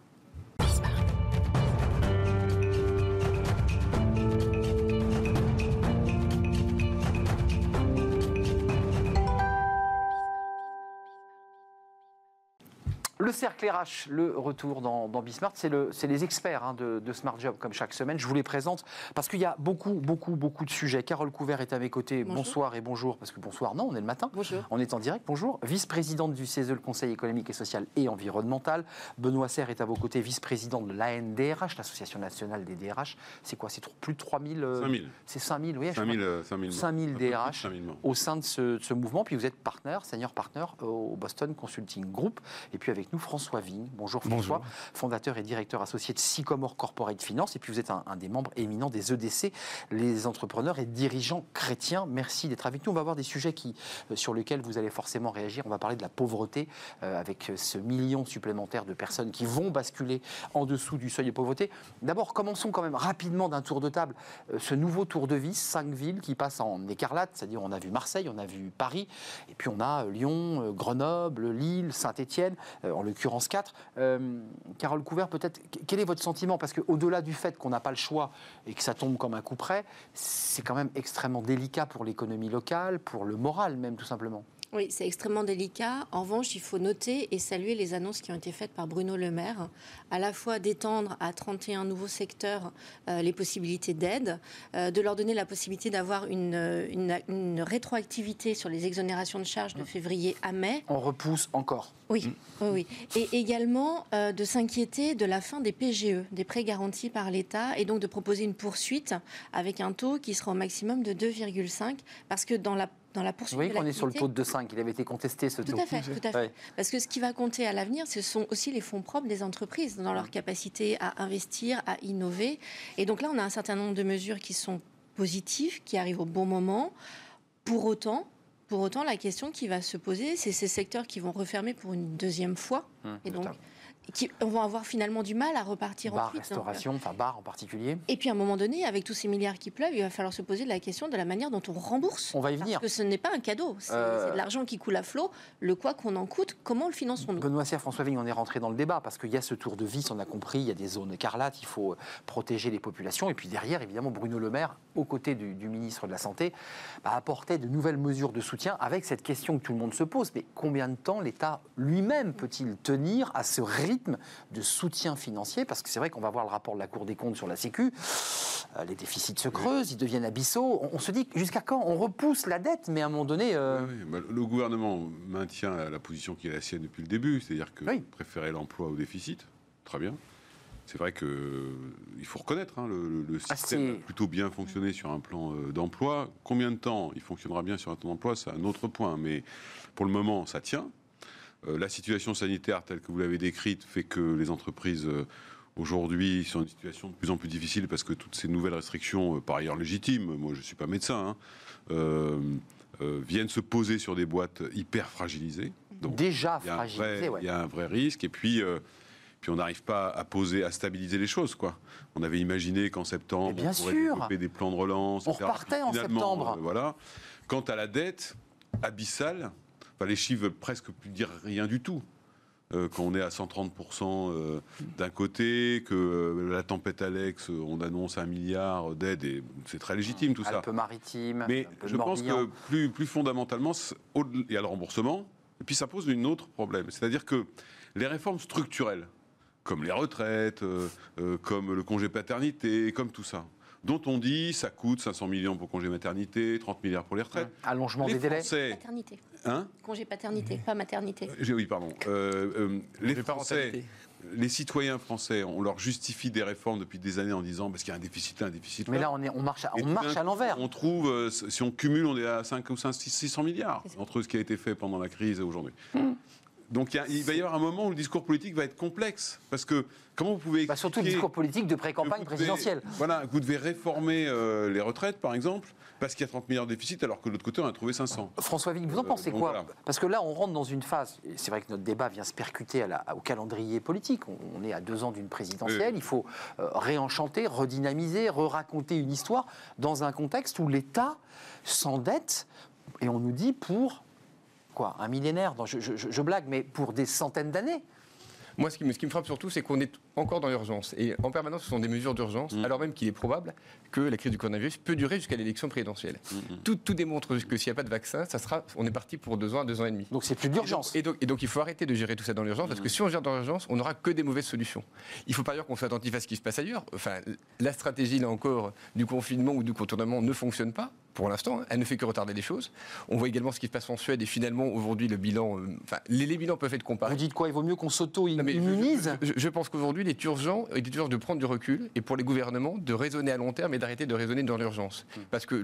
Le cercle RH, le retour dans, dans Bismart, c'est le- c'est les experts hein, de, de Smart Job, comme chaque semaine. Je vous les présente parce qu'il y a beaucoup, beaucoup, beaucoup de sujets. Carole Couvert est à mes côtés. Bonjour. Bonsoir et bonjour, parce que bonsoir, non, on est le matin. Bonjour. On est en direct. Bonjour. Vice-présidente du CESE, le Conseil économique et social et environnemental. Benoît Serre est à vos côtés, vice-président de l'ANDRH, l'Association nationale des DRH. C'est quoi? C'est plus de 3000 euh, 5000. C'est 5000, oui. je 5000 crois. euh, 5000 5000 Un peu plus de DRH 5000 membres. au sein de ce, de ce mouvement. Puis vous êtes partenaire, senior partner au Boston Consulting Group. Et puis avec nous, François Vigne. Bonjour François, fondateur et directeur associé de Sycomore Corporate Finance. Et puis vous êtes un, un des membres éminents des EDC, les entrepreneurs et dirigeants chrétiens. Merci d'être avec nous. On va voir des sujets qui, euh, sur lesquels vous allez forcément réagir. On va parler de la pauvreté euh, avec ce million supplémentaire de personnes qui vont basculer en dessous du seuil de pauvreté. D'abord, commençons quand même rapidement d'un tour de table. Euh, ce nouveau tour de vis, cinq villes qui passent en écarlate, c'est-à-dire on a vu Marseille, on a vu Paris, et puis on a euh, Lyon, euh, Grenoble, Lille, Saint-Étienne, euh, en l'occurrence quatre. Euh, Carole Couvert, peut-être, qu- quel est votre sentiment? Parce qu'au-delà du fait qu'on n'a pas le choix et que ça tombe comme un coup près, c'est quand même extrêmement délicat pour l'économie locale, pour le moral même, tout simplement. Oui, c'est extrêmement délicat. En revanche, il faut noter et saluer les annonces qui ont été faites par Bruno Le Maire, à la fois d'étendre à 31 nouveaux secteurs euh, les possibilités d'aide, euh, de leur donner la possibilité d'avoir une, euh, une- une rétroactivité sur les exonérations de charges de février à mai. On repousse encore. Oui, oui, oui. Et également euh, de s'inquiéter de la fin des PGE, des prêts garantis par l'État, et donc de proposer une poursuite avec un taux qui sera au maximum de 2,5, parce que dans la, dans la Vous poursuite voyez de qu'on est sur le taux de 5, il avait été contesté ce taux. Tout à fait, tout à fait. Ouais. Parce que ce qui va compter à l'avenir, ce sont aussi les fonds propres des entreprises dans leur capacité à investir, à innover. Et donc là, on a un certain nombre de mesures qui sont positives, qui arrivent au bon moment. Pour autant, pour autant, la question qui va se poser, c'est ces secteurs qui vont refermer pour une deuxième fois, Hum, et donc. Qui vont avoir finalement du mal à repartir Bar, ensuite. restauration, enfin bar en particulier. Et puis à un moment donné, avec tous ces milliards qui pleuvent, il va falloir se poser la question de la manière dont on rembourse. On va y venir. Parce que ce n'est pas un cadeau, c'est Euh, de l'argent qui coule à flot. Le quoi qu'on en coûte, comment le finançons-nous? Benoît Serre, François Vigne, on est rentré dans le débat parce qu'il y a ce tour de vis, on a compris, il y a des zones écarlates, il faut euh, protéger les populations. Et puis derrière, évidemment, Bruno Le Maire, aux côtés du, du ministre de la Santé, bah, apportait de nouvelles mesures de soutien avec cette question que tout le monde se pose. Mais combien de temps l'État lui-même peut-il tenir à ce rythme de soutien financier Parce que c'est vrai qu'on va voir le rapport de la Cour des comptes sur la Sécu. euh, les déficits se creusent, ils deviennent abyssaux. On, on se dit jusqu'à quand on repousse la dette, mais à un moment donné. euh, Oui, oui. Bah, le gouvernement maintient la, position qui est la sienne depuis le début, c'est-à-dire que Oui. préférer l'emploi au déficit, très bien. C'est vrai que euh, il faut reconnaître, hein, le, le Ah, système a plutôt bien fonctionné sur un plan euh, d'emploi. Combien de temps il fonctionnera bien sur un plan d'emploi, c'est un autre point. Mais pour le moment, ça tient. Euh, la situation sanitaire telle que vous l'avez décrite fait que les entreprises euh, aujourd'hui sont dans une situation de plus en plus difficile parce que toutes ces nouvelles restrictions, euh, par ailleurs légitimes, moi je ne suis pas médecin, hein, euh, euh, viennent se poser sur des boîtes hyper fragilisées. Donc, déjà il y, a un fragilisé. vrai, ouais. il y a un vrai risque. Et puis, euh, puis on n'arrive pas à poser, à stabiliser les choses. Quoi. On avait imaginé qu'en septembre, bien on pourrait sûr. développer des plans de relance. On etc. repartait en septembre. voilà. Quant à la dette abyssale, enfin, les chiffres veulent presque plus dire rien du tout. Euh, quand on est à 130% euh, d'un côté, que euh, la tempête Alex, on annonce un milliard d'aides, et c'est très légitime tout ça. Alpes-Maritimes, Mais un peu de je pense que plus, plus fondamentalement, il y a le remboursement, et puis ça pose une autre problème. C'est-à-dire que les réformes structurelles, comme les retraites, comme le congé paternité, comme tout ça, dont on dit ça coûte 500 millions pour congé maternité, 30 milliards pour les retraites. Allongement les des délais. Français, Paternité. hein Congé paternité, pas maternité. J'ai- Oui, pardon. Euh, euh, les Français, les citoyens français, on leur justifie des réformes depuis des années en disant parce qu'il y a un déficit un déficit. Mais là, on, est, on marche, à, on marche à l'envers. On trouve, euh, si on cumule, on est à 5 ou 5, 600 milliards entre ce qui a été fait pendant la crise et aujourd'hui. Hum. Donc il, y a- il va y avoir un moment où le discours politique va être complexe. Parce que comment vous pouvez. Bah, surtout le discours politique de pré-campagne devez- présidentielle. Voilà, vous devez réformer euh, les retraites, par exemple, parce qu'il y a 30 milliards de déficit, alors que de l'autre côté, on a trouvé 500. François Vigne, vous en Euh, pensez quoi voilà. Parce que là, on rentre dans une phase. C'est vrai que notre débat vient se percuter à la- au calendrier politique. On, on est à deux ans d'une présidentielle. Il faut euh, réenchanter, redynamiser, re-raconter une histoire dans un contexte où l'État s'endette, et on nous dit pour quoi Un millénaire je, blague, mais pour des centaines d'années. Moi, ce qui me frappe surtout, c'est qu'on est encore dans l'urgence. Et en permanence, ce sont des mesures d'urgence, Mm. alors même qu'il est probable que la crise du coronavirus peut durer jusqu'à l'élection présidentielle. Mm, Tout, tout démontre que s'il n'y a pas de vaccin, ça sera, on est parti pour deux ans à deux ans et demi. Donc c'est plus d'urgence. Et donc, et donc, il faut arrêter de gérer tout ça dans l'urgence, parce que si on gère dans l'urgence, on n'aura que des mauvaises solutions. Il faut par ailleurs qu'on soit attentif à ce qui se passe ailleurs. Enfin, la stratégie, là encore, du confinement ou du contournement ne fonctionne pas. Pour l'instant, hein. elle ne fait que retarder les choses. On voit également ce qui se passe en Suède et finalement aujourd'hui le bilan, euh, enfin les, les bilans peuvent être comparés. Vous dites quoi? Il vaut mieux qu'on s'auto-immunise? Je, je- je pense qu'aujourd'hui, il est urgent, il est urgent de prendre du recul et pour les gouvernements de raisonner à long terme et d'arrêter de raisonner dans l'urgence. Hmm. Parce que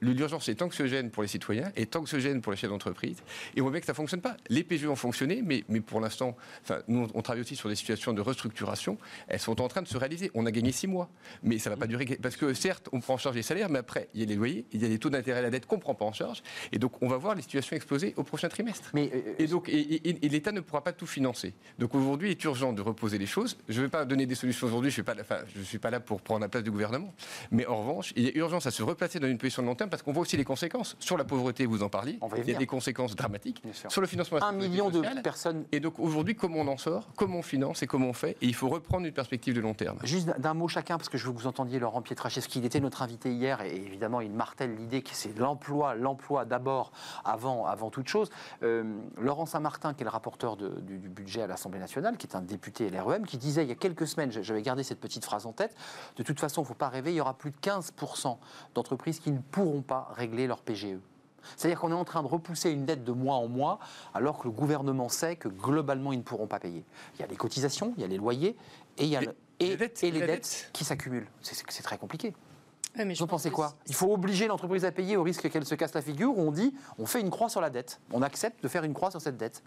l'urgence est anxiogène pour les citoyens et anxiogène pour les chefs d'entreprise. Et on voit bien que ça ne fonctionne pas. Les PGE ont fonctionné, mais, mais pour l'instant, enfin, nous, on travaille aussi sur des situations de restructuration. Elles sont en train de se réaliser. On a gagné six mois, mais ça ne va pas durer. Parce que certes, on prend en charge les salaires, mais après, il y a les loyers, il y a les taux d'intérêt à la dette qu'on ne prend pas en charge. Et donc, on va voir les situations exploser au prochain trimestre. Mais euh, Et donc, et, et- et l'État ne pourra pas tout financer. Donc aujourd'hui, il est urgent de reposer les choses. Je ne vais pas donner des solutions aujourd'hui. Je ne suis, pas là- enfin, suis pas là pour prendre la place du gouvernement. Mais en revanche, il y a urgence à se replacer dans une position de long terme parce qu'on voit aussi les conséquences sur la pauvreté. Vous en parliez. Il y a des conséquences dramatiques sur le financement. un million de personnes. Et donc aujourd'hui, comment on en sort Comment on finance et comment on fait? Et il faut reprendre une perspective de long terme. Juste d'un- d'un mot chacun, parce que je veux que vous entendiez Laurent Pietraszewski. Il était notre invité hier et évidemment, il martèle l'idée que c'est l'emploi, l'emploi d'abord, avant, avant toute chose. Euh, Laurent Saint-Martin, qui est le rapporteur de- du, du budget à l'Assemblée nationale, qui est un député LREM, qui disait il y a quelques semaines, j'avais gardé cette petite phrase en tête, de toute façon, il ne faut pas rêver, il y aura plus de 15% d'entreprises qui ne pourront pas régler leur PGE. C'est-à-dire qu'on est en train de repousser une dette de mois en mois, alors que le gouvernement sait que globalement, ils ne pourront pas payer. Il y a les cotisations, il y a les loyers, et il y a Et- le- et et, les dettes, et les la dettes dette. qui s'accumulent. C'est- très compliqué. Mais je Vous pense pensez que quoi Il faut obliger l'entreprise à payer au risque qu'elle se casse la figure, ou on dit on fait une croix sur la dette. On accepte de faire une croix sur cette dette.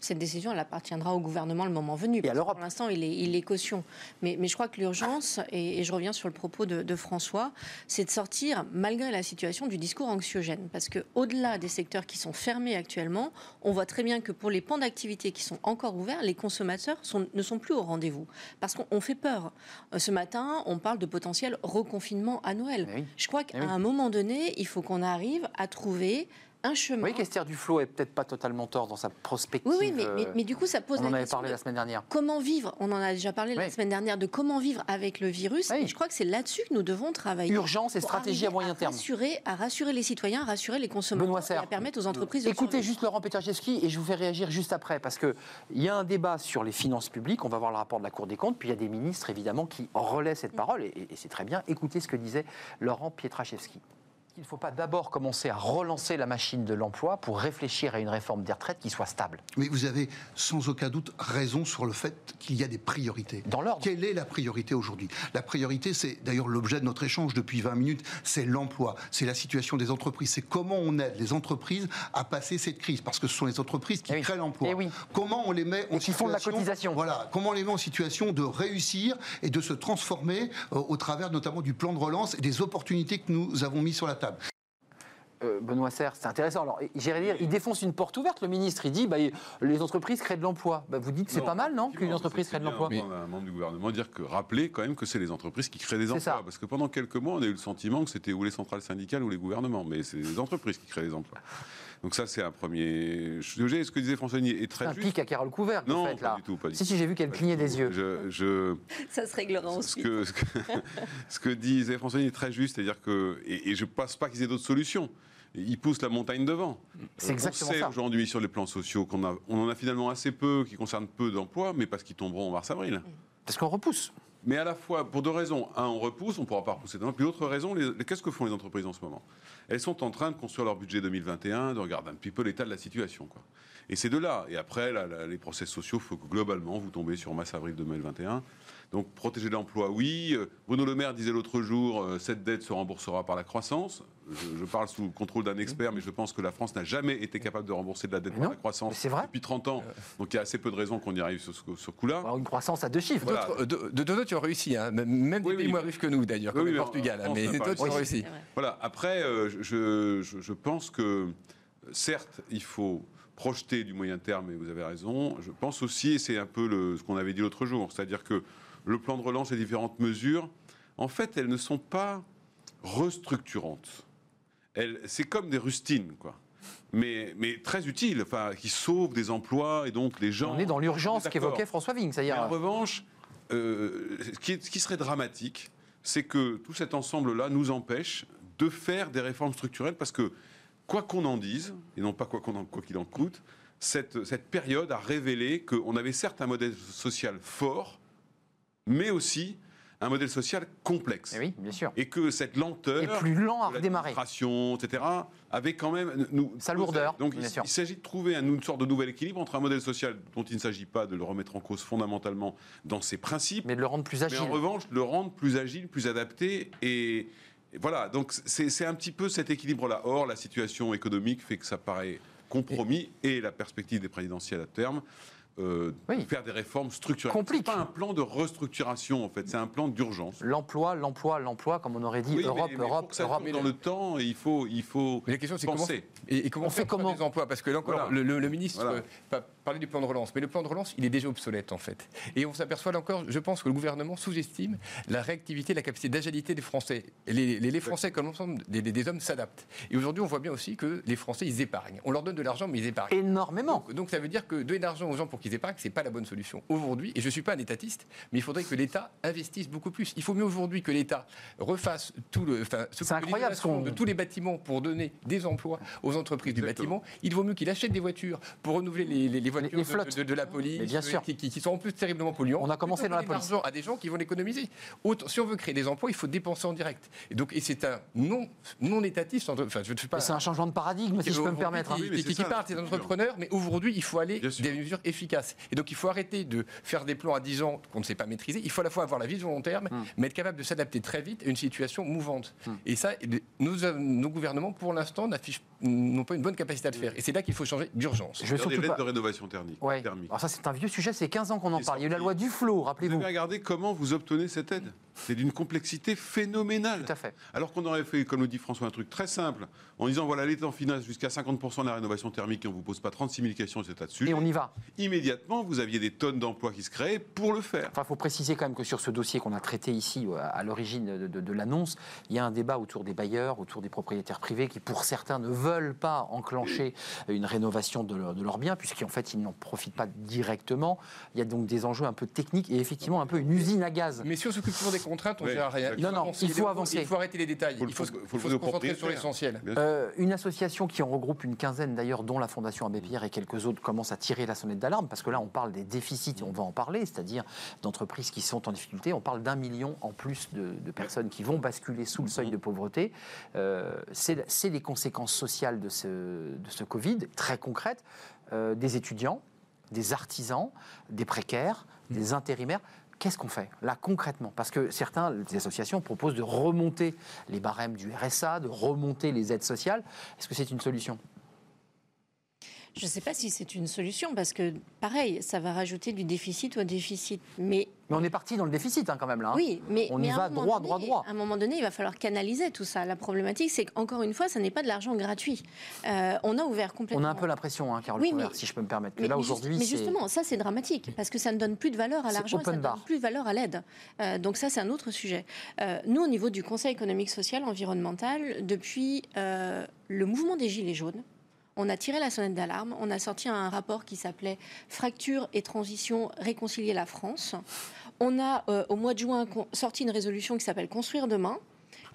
Cette décision, elle appartiendra au gouvernement le moment venu. Et à que. Pour l'instant, il est, il est caution. Mais, mais je crois que l'urgence, et, et je reviens sur le propos de, de François, c'est de sortir, malgré la situation, du discours anxiogène. Parce qu'au-delà des secteurs qui sont fermés actuellement, on voit très bien que pour les pans d'activité qui sont encore ouverts, les consommateurs sont- ne sont plus au rendez-vous. Parce qu'on on fait peur. Euh, Ce matin, on parle de potentiel reconfinement à Noël. Eh oui. Je crois qu'à Eh oui. un moment donné, il faut qu'on arrive à trouver un Vous chemin. voyez qu'Esther Duflo est peut-être pas totalement tort dans sa prospective. oui, oui, mais, mais- euh, mais du coup, ça pose on la en avait parlé de- la semaine dernière. Comment vivre On en a déjà parlé la Oui. semaine dernière de comment vivre avec le virus. Oui. Et je crois que c'est là-dessus que nous devons travailler. Urgence et stratégie à moyen terme. Rassurer, à rassurer les citoyens, à rassurer les consommateurs et à permettre aux entreprises de Écoutez juste Laurent Peterchevski et je vous fais réagir juste après parce qu'il y a un débat sur les finances publiques, on va voir le rapport de la Cour des comptes, puis il y a des ministres évidemment qui relaient cette parole et, et c'est très bien. Écoutez ce que disait Laurent Pietraszewski. Il ne faut pas d'abord commencer à relancer la machine de l'emploi pour réfléchir à une réforme des retraites qui soit stable. Mais vous avez sans aucun doute raison sur le fait qu'il y a des priorités. Dans l'ordre. Quelle est la priorité aujourd'hui? La priorité, c'est d'ailleurs l'objet de notre échange depuis 20 minutes, c'est l'emploi, c'est la situation des entreprises, c'est comment on aide les entreprises à passer cette crise, parce que ce sont les entreprises qui Eh oui. créent l'emploi. Eh oui. Comment on les met en Et font de la situation- cotisation. Voilà, comment on les met en situation de réussir et de se transformer euh, au travers notamment du plan de relance et des opportunités que nous avons mis sur la table. Euh, Benoît Serre, c'est intéressant. Alors, j'irais dire, il défonce une porte ouverte, le ministre. Il dit bah, les entreprises créent de l'emploi. Bah, vous dites que c'est pas mal, non Qu'une entreprise crée de l'emploi d'entendre un membre du gouvernement dire que rappeler quand même que c'est les entreprises qui créent des emplois. ça. Parce que pendant quelques mois, on a eu le sentiment que c'était ou les centrales syndicales ou les gouvernements, mais c'est les entreprises qui créent des emplois. Donc ça, c'est un premier. Je suis obligé, ce que disait François Denis est très un juste. pic à Carole Couvert Non, pas du tout, pas du Si, si, j'ai vu qu'elle clignait des yeux. Je, je- Ça se réglera ce ensuite. que, ce que, ce que disait François Denis est très juste, c'est-à-dire que, et, et je ne pense pas qu'ils aient d'autres solutions. Ils poussent la montagne devant. C'est exactement on sait ça. aujourd'hui sur les plans sociaux qu'on a, on en a finalement assez peu qui concernent peu d'emplois, mais parce qu'ils tomberont en mars-avril. Parce qu'on repousse. Mais à la fois, pour deux raisons. Un, on repousse, on ne pourra pas repousser demain. Puis l'autre raison, qu'est-ce que font les entreprises en ce moment? Elles sont en train de construire leur budget 2021, de regarder un petit peu l'état de la situation. Quoi. Et c'est de là. Et après, là, là, les process sociaux, il faut que globalement, vous tombez sur mars-avril 2021. Donc protéger l'emploi, oui. Euh, Bruno Le Maire disait l'autre jour, euh, cette dette se remboursera par la croissance. Je, je parle sous le contrôle d'un expert, mais je pense que la France n'a jamais été capable de rembourser de la dette par la croissance c'est vrai. depuis 30 ans. Donc il y a assez peu de raisons qu'on y arrive sur ce, ce coup-là. Alors, une croissance à deux chiffres. Voilà. De de- d'autres qui ont réussi, hein, même des Oui, pays oui. moins riches que nous d'ailleurs, comme Oui, le oui, Portugal, en hein, France, mais d'autres ont réussi. Voilà, après, euh, je, je- je pense que, certes, il faut projeter du moyen terme, et vous avez raison. Je pense aussi, et c'est un peu le- ce qu'on avait dit l'autre jour, c'est-à-dire que le plan de relance et différentes mesures, en fait, elles ne sont pas restructurantes. C'est comme des rustines, quoi. mais, mais très utile, enfin, qui sauve des emplois et donc les gens. On est dans l'urgence qu'évoquait François Vigne, c'est-à-dire en revanche, euh, ce, qui est- ce qui serait dramatique, c'est que tout cet ensemble-là nous empêche de faire des réformes structurelles parce que, quoi qu'on en dise, et non pas quoi qu'on en- quoi qu'il en coûte, cette, cette période a révélé qu'on avait certes un modèle social fort, mais aussi un modèle social complexe. Eh oui, bien sûr. Et que cette lenteur Et plus lent à redémarrer. etc., avait quand même nous Sa lourdeur, Donc bien il, sûr. il s'agit de trouver un- une sorte de nouvel équilibre entre un modèle social dont il ne s'agit pas de le remettre en cause fondamentalement dans ses principes, Mais de le rendre plus mais agile. en revanche de le rendre plus agile, plus adapté et, et voilà. Donc c'est un petit peu cet équilibre-là. Or la situation économique fait que ça paraît compromis et la perspective des présidentielles à terme. euh, Oui. faire des réformes structurelles. Complique. C'est pas un plan de restructuration en fait, c'est un plan d'urgence. L'emploi, l'emploi, l'emploi, comme on aurait dit, Oui, mais- Europe, mais pour Europe, que ça Europe. dans le temps, il faut, il faut Mais la question, c'est comment, penser. et, et comment On fait comment des emplois? Parce que là encore, Voilà. le, le- le ministre Voilà. euh, pa- parlait du plan de relance, mais le plan de relance, il est déjà obsolète en fait. Et on s'aperçoit là encore, je pense que le gouvernement sous-estime la réactivité, la capacité d'agilité des Français. Les, les- les Français, comme l'ensemble des, des- des hommes, s'adaptent. Et aujourd'hui, on voit bien aussi que les Français, ils épargnent. On leur donne de l'argent, mais ils épargnent. Énormément. Donc, donc ça veut dire que donner de l'argent aux gens pour qu'ils épargnent, c'est pas la bonne solution. Aujourd'hui, et je suis pas un étatiste, mais il faudrait que l'État investisse beaucoup plus. Il faut mieux aujourd'hui que l'État refasse tout le, enfin, incroyable ce l'isolation qu'on- de tous les bâtiments pour donner des emplois aux entreprises du bâtiment. Il vaut mieux qu'il achète des voitures pour renouveler les, les- les voitures les de- flottes. de, de la police, Mais bien sûr. qui, qui- qui sont en plus terriblement polluants. On a commencé dans la police. l'argent à des gens qui vont l'économiser. Si on veut créer des emplois, il faut dépenser en direct. Et donc, et c'est un non non étatiste. entre- Enfin, je ne pas. C'est un changement de paradigme, si je peux me permettre. hein. Qui, Oui, mais qui- c'est qui la c'est entrepreneurs, mais aujourd'hui, il faut aller des mesures efficaces. Et donc, il faut arrêter de faire des plans à 10 ans qu'on ne sait pas maîtriser. Il faut à la fois avoir la vision long terme, Hmm. mais être capable de s'adapter très vite à une situation mouvante. Et ça, nos, nos gouvernements, pour l'instant, n'affichent- n'ont pas une bonne capacité à le faire. Et c'est là qu'il faut changer d'urgence. Je des surtout pas. de rénovation thermique. Ouais. thermique. Alors ça, c'est un vieux sujet, c'est 15 ans qu'on en parle. Il y a eu la loi Duflot, Vous rappelez-vous. avez regardé comment vous obtenez cette aide C'est d'une complexité phénoménale. Tout à fait. Alors qu'on aurait fait, comme le dit François, un truc très simple, en disant voilà, l'État en finance jusqu'à 50% de la rénovation thermique et on ne vous pose pas 36 000 questions sur cet là-dessus. Et on y va. Immédiatement, vous aviez des tonnes d'emplois qui se créaient pour le faire. Enfin, il faut préciser quand même que sur ce dossier qu'on a traité ici, euh, à l'origine de, de- de l'annonce, il y a un débat autour des bailleurs, autour des propriétaires privés, qui pour certains ne veulent pas enclencher une rénovation de, leur- de leurs biens, puisqu'en fait, ils n'en profitent pas directement. Il y a donc des enjeux un peu techniques et effectivement un peu une usine à gaz. Mais si on s'occupe toujours des contraintes, on ne Oui, gère rien. Non, non, il faut les- avancer. Il faut arrêter les détails. Il faut, se- faut le- il faut faut le se concentrer sur l'essentiel. Euh, une association qui en regroupe une quinzaine d'ailleurs, dont la Fondation Abbé Pierre et quelques autres, commence à tirer la sonnette d'alarme parce que là on parle des déficits et on va en parler, c'est-à-dire d'entreprises qui sont en difficulté. On parle d'un million en plus de, de personnes qui vont basculer sous le seuil de pauvreté. Euh, c'est c'est les conséquences sociales de ce, de ce Covid, très concrètes. Euh, des étudiants, des artisans, des précaires, des intérimaires. Qu'est-ce qu'on fait là concrètement? Parce que certains, les associations proposent de remonter les barèmes du RSA, de remonter les aides sociales. Est-ce que c'est une solution? Je ne sais pas si c'est une solution parce que, pareil, ça va rajouter du déficit au déficit. Mais Mais on est parti dans le déficit hein, quand même là. hein. oui, mais On mais y va droit, donné- droit, droit. À un moment donné, il va falloir canaliser tout ça. La problématique, c'est qu'encore une fois, ça n'est pas de l'argent gratuit. Euh, on a ouvert complètement. On a un peu l'impression, hein, Carole Oui, Couvert, mais- si je peux me permettre. que Mais, là aujourd'hui, mais justement, ça c'est dramatique parce que ça ne donne plus de valeur à l'argent ça ne donne plus de valeur à l'aide. Euh, donc ça c'est un autre sujet. Euh, nous au niveau du Conseil économique, social, environnemental, depuis le mouvement des Gilets jaunes, on a tiré la sonnette d'alarme, on a sorti un rapport qui s'appelait Fracture et transition, réconcilier la France. On a euh, au mois de juin sorti une résolution qui s'appelle Construire demain.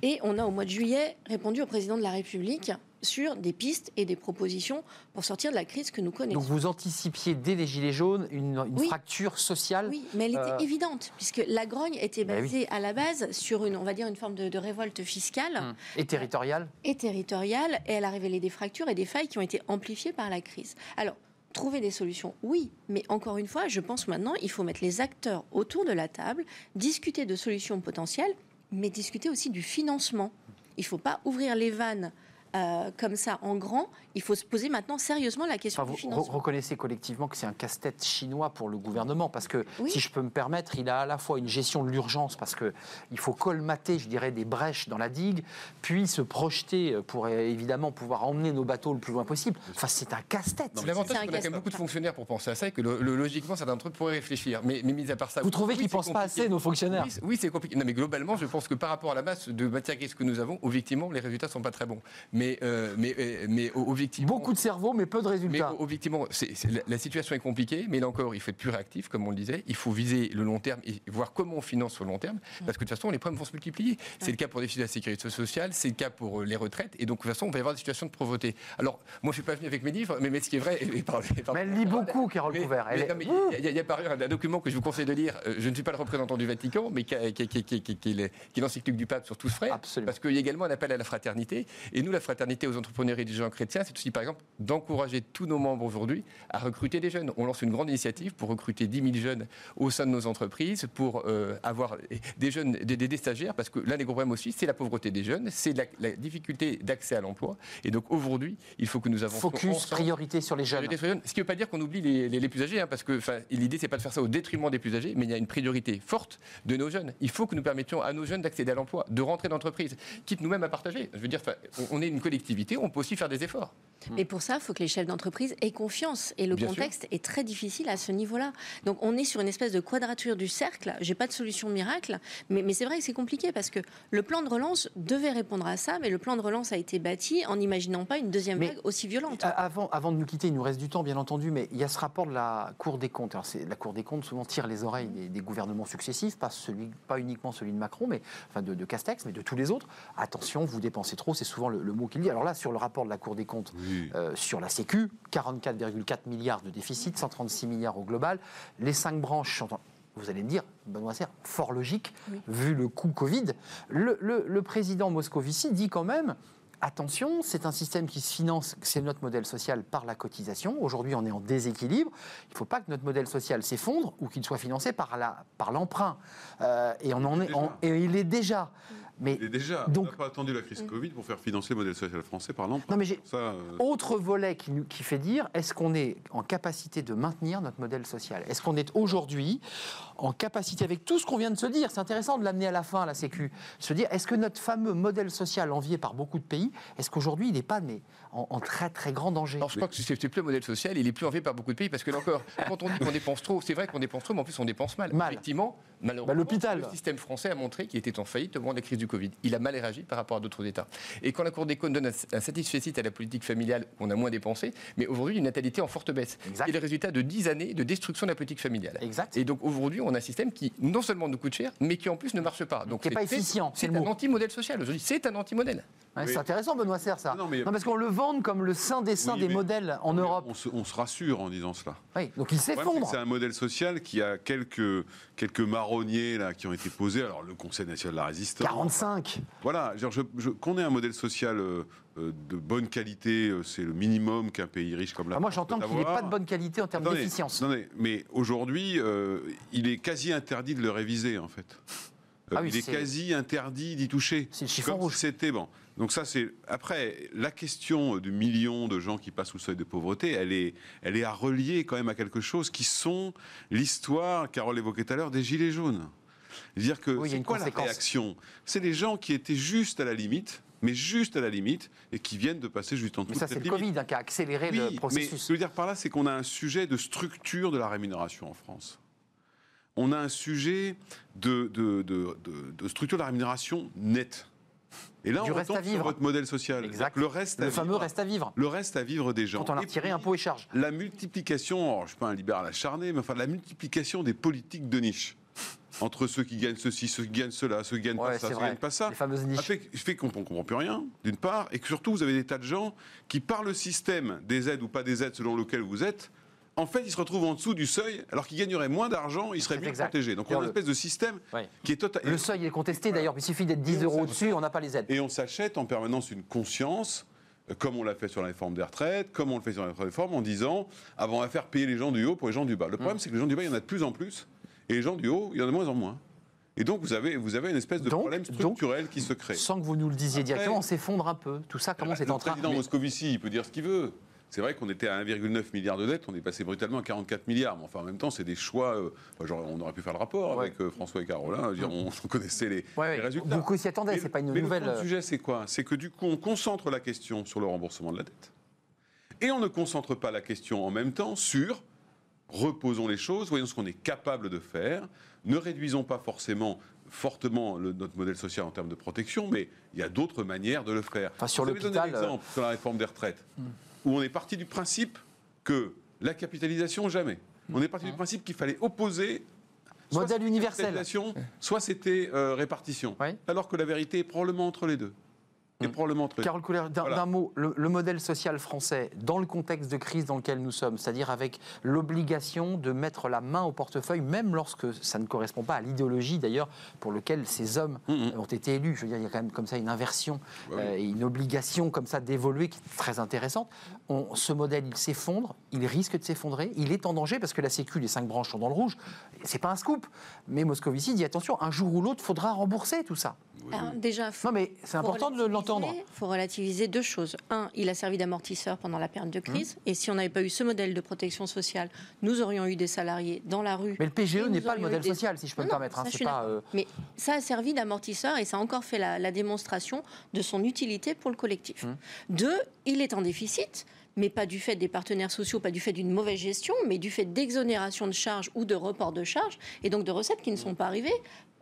Et on a au mois de juillet répondu au président de la République sur des pistes et des propositions pour sortir de la crise que nous connaissons. Donc vous anticipiez dès les Gilets jaunes une, une Oui. fracture sociale. Oui, mais elle était Euh, évidente, puisque la grogne était Ben oui. basée à la base sur une, on va dire, une forme de, de révolte fiscale Hum. Et territoriale. et territoriale, et elle a révélé des fractures et des failles qui ont été amplifiées par la crise. Alors, trouver des solutions, oui, mais encore une fois, je pense maintenant, il faut mettre les acteurs autour de la table, discuter de solutions potentielles, mais discuter aussi du financement. Il ne faut pas ouvrir les vannes. Euh, comme ça en grand, il faut se poser maintenant sérieusement la question Enfin, du vous financement. reconnaissez collectivement que c'est un casse-tête chinois pour le gouvernement, parce que, Oui. si je peux me permettre, il a à la fois une gestion de l'urgence, parce qu'il faut colmater, je dirais, des brèches dans la digue, puis se projeter pour évidemment pouvoir emmener nos bateaux le plus loin possible. Enfin, c'est un casse-tête. C'est L'avantage, c'est qu'on a quand même beaucoup de fonctionnaires pour penser à ça et que le- le- logiquement, certains d'entre eux pourraient réfléchir. Mais, mais mis à part ça. Vous trouvez oui, qu'ils c'est pensent pas assez, nos fonctionnaires? Oui, c'est- Oui, c'est compliqué. Non, mais globalement, je pense que par rapport à la masse de matières grises que nous avons, objectivement, les résultats ne sont pas très bons. Mais Mais, euh, mais, euh, mais objectivement. Beaucoup de cerveau, mais peu de Mais résultats. o- objectivement, c'est- c'est- la, la situation est compliquée, mais là encore, il faut être plus réactif, comme on le disait. Il faut viser le long terme et voir comment on finance le long terme, parce que de toute façon, les problèmes vont se multiplier. C'est le cas pour les déficits de la sécurité sociale, c'est le cas pour euh, les retraites, et donc de toute façon, on va y avoir des situations de pauvreté. Alors, moi, je suis pas venu avec mes livres, mais, mais ce qui est vrai, et, et par- et par- Mais elle lit beaucoup, Carole mais- Couvert. Mais est- mais il y a- il y, a par ailleurs un document que je vous conseille de lire. Euh, Je ne suis pas le représentant du Vatican, mais qui, qui, est l'encyclique du pape sur tous frais. Parce qu'il y a également un appel à la fraternité. Et nous, la fraternité aux entrepreneurs et dirigeants chrétiens, c'est aussi, par exemple, d'encourager tous nos membres aujourd'hui à recruter des jeunes. On lance une grande initiative pour recruter 10 000 jeunes au sein de nos entreprises, pour euh, avoir des jeunes, des, des- des stagiaires, parce que l'un des gros problèmes aussi, c'est la pauvreté des jeunes, c'est la, la difficulté d'accès à l'emploi. Et donc aujourd'hui, il faut que nous avancions Focus, ensemble priorité sur les jeunes. Sur les jeunes. Ce qui ne veut pas dire qu'on oublie les, les- les plus âgés, hein, parce que l'idée, c'est pas de faire ça au détriment des plus âgés, mais il y a une priorité forte de nos jeunes. Il faut que nous permettions à nos jeunes d'accéder à l'emploi, de rentrer dans l'entreprise, quitte nous-mêmes à partager. Je veux dire, on est une collectivité, on peut aussi faire des efforts. Et pour ça, il faut que les chefs d'entreprise aient confiance. Et le Bien contexte est très difficile à ce niveau-là. Donc on est sur une espèce de quadrature du cercle. J'ai pas de solution miracle, mais, mais c'est vrai que c'est compliqué parce que le plan de relance devait répondre à ça, mais le plan de relance a été bâti en n'imaginant pas une deuxième Mais- vague aussi violente. Avant, avant de nous quitter, il nous reste du temps, bien entendu, mais il y a ce rapport de la Cour des comptes. Alors, la Cour des comptes souvent tire les oreilles des, des gouvernements successifs, pas, celui, pas uniquement celui de Macron, mais, enfin de, de Castex, mais de tous les autres. Attention, vous dépensez trop, c'est souvent le, le mot qu'il dit. Alors là, sur le rapport de la Cour des comptes, Oui. euh, sur la Sécu, 44,4 milliards de déficit, 136 milliards au global. Les cinq branches sont, en- vous allez me dire, Benoît Serre, fort logique, vu le coût Covid. Le, le- le président Moscovici dit quand même. Attention, c'est un système qui se finance, c'est notre modèle social par la cotisation. Aujourd'hui, on est en déséquilibre. Il ne faut pas que notre modèle social s'effondre ou qu'il soit financé par la- par l'emprunt. Euh, et on en est, Déjà. en- et il est déjà. Mais Et déjà, Donc- on n'a pas attendu la crise Covid pour faire financer le modèle social français par l'emprunt. Non, mais j'ai- Ça, euh, Autre volet qui, nous- qui fait dire, est-ce qu'on est en capacité de maintenir notre modèle social? Est-ce qu'on est aujourd'hui en capacité, avec tout ce qu'on vient de se dire, c'est intéressant de l'amener à la fin, la Sécu, se dire, est-ce que notre fameux modèle social envié par beaucoup de pays, est-ce qu'aujourd'hui il n'est pas mais, en, en très très grand danger Alors je crois que c'est c'est plus le modèle social, il est plus envié par beaucoup de pays, parce que là encore, quand on dit qu'on dépense trop, c'est vrai qu'on dépense trop, mais en plus on dépense mal. Mal. Effectivement, malheureusement, Bah, l'hôpital. le système français a montré qu'il était en faillite au moment de la crise du Covid. Il a mal réagi par rapport à d'autres États. Et quand la Cour des comptes donne un, un satisfecit à la politique familiale, on a moins dépensé, mais aujourd'hui une natalité en forte baisse. Exact. Et le résultat de 10 années de destruction de la politique familiale. Exact. Et donc aujourd'hui, on a un système qui non seulement nous coûte cher, mais qui en plus ne marche pas. Donc Qui est pas c'est- efficient, c'est C'est un anti-modèle social. Aujourd'hui, c'est un anti-modèle. Ouais, Oui. C'est intéressant, Benoît Serre, ça. Non, mais- parce qu'on le comme le saint des saints Oui, des modèles en Europe. On se, on se rassure en disant cela. Oui, donc il Le problème, c'est que s'effondre. C'est un modèle social qui a quelques, quelques marronniers là, qui ont été posés. Alors, le Conseil national de la résistance. 45. Voilà, qu'on ait un modèle social euh, euh, de bonne qualité, euh, c'est le minimum qu'un pays riche comme la Ah, moi, j'entends qu'il n'est pas de bonne qualité en termes d'efficience. mais aujourd'hui, euh, il est quasi interdit de le réviser, en fait. Euh, Ah oui, il est, quasi interdit d'y toucher. C'est le chiffon Comme rouge. C'était bon. Donc ça, c'est après la question du million de gens qui passent sous le seuil de pauvreté. Elle est, elle est à relier quand même à quelque chose qui sont l'histoire, Carole évoquait tout à l'heure, des gilets jaunes. C'est-à-dire que Oui, c'est quoi conséquence. la réaction? C'est les gens qui étaient juste à la limite, mais juste à la limite, et qui viennent de passer juste en dessous Mais ça, c'est le limite. Covid hein, qui a accéléré Oui, le mais processus. ce que je veux dire par là, c'est qu'on a un sujet de structure de la rémunération en France. On a un sujet de, de, de- de- de structure de la rémunération nette. Et là, on reste à retombe sur vivre. votre modèle social. Exact. Le reste, à fameux vivre, reste à vivre. le reste à vivre des gens. Quand on a Et retiré impôts et charges. La multiplication, alors, je ne suis pas un libéral acharné, mais enfin la multiplication des politiques de niche. Entre ceux qui gagnent ceci, ceux qui gagnent cela, ceux qui gagnent Ouais, pas ça, ceux qui gagnent pas ça Les fait, fait qu'on ne comprend plus rien, d'une part, et que surtout, vous avez des tas de gens qui, par le système des aides ou pas des aides selon lequel vous êtes, en fait, ils se retrouvent en dessous du seuil, alors qu'ils gagneraient moins d'argent, ils seraient mieux exact. protégés. Donc, on a une le- espèce de système qui est total. Le seuil est contesté d'ailleurs, il suffit d'être 10 Et on euros au-dessus, on n'a pas les aides. Et on s'achète en permanence une conscience, euh, comme on l'a fait sur la réforme des retraites, comme on le fait sur la réforme, en disant on va faire payer les gens du haut pour les gens du bas. Le Mm. problème, c'est que les gens du bas, il y en a de plus en plus, et les gens du haut, il y en a de moins en moins. Et donc, vous avez, vous avez une espèce de Donc- problème donc, structurel qui se crée. Sans que vous nous le disiez Après- directement, on s'effondre un peu. Tout ça, comment c'est le en train président Mais- Moscovici, il peut dire ce qu'il veut. C'est vrai qu'on était à 1,9 milliard de dettes, on est passé brutalement à 44 milliards. Mais enfin, en même temps, c'est des choix. euh, genre, on aurait pu faire le rapport Ouais. avec euh, François et Carolin. dire, on, on connaissait les, Ouais, les résultats. Beaucoup s'y attendaient, c'est pas une mais nouvelle. Le euh, sujet, c'est quoi? C'est que du coup, on concentre la question sur le remboursement de la dette. Et on ne concentre pas la question en même temps sur reposons les choses, voyons ce qu'on est capable de faire, ne réduisons pas forcément fortement le- notre modèle social en termes de protection, mais il y a d'autres manières de le faire. Enfin, sur l'hôpital, l'exemple sur la réforme des retraites, où on est parti du principe que la capitalisation, jamais. On est parti du principe qu'il fallait opposer soit Modèle universel. soit c'était euh, répartition. Oui. Alors que la vérité est probablement entre les deux. Et deux. Carole Couler, d'un Voilà. mot, le, le modèle social français, dans le contexte de crise dans lequel nous sommes, c'est-à-dire avec l'obligation de mettre la main au portefeuille, même lorsque ça ne correspond pas à l'idéologie d'ailleurs pour lequel ces hommes Mhm. ont été élus. Je veux dire, il y a quand même comme ça une inversion Bah oui. euh, et une obligation comme ça d'évoluer qui est très intéressante. On- ce modèle, il s'effondre, il risque de s'effondrer, il est en danger parce que la Sécu, les cinq branches sont dans le rouge. C'est pas un scoop, mais Moscovici dit attention, un jour ou l'autre, faudra rembourser tout ça. Alors, déjà, faut- Non, mais c'est faut important de l'entendre. relativiser- faut relativiser deux choses. Un, il a servi d'amortisseur pendant la période de crise. Hum. Et si on n'avait pas eu ce modèle de protection sociale, nous aurions eu des salariés dans la rue. Mais le PGE n'est pas le modèle des- social, si je peux Non, me permettre. hein, ça, pas, euh, Mais ça a servi d'amortisseur et ça a encore fait la, la démonstration de son utilité pour le collectif. Hum. Deux, il est en déficit. Mais pas du fait des partenaires sociaux, pas du fait d'une mauvaise gestion, mais du fait d'exonération de charges ou de report de charges, et donc de recettes qui ne sont pas arrivées,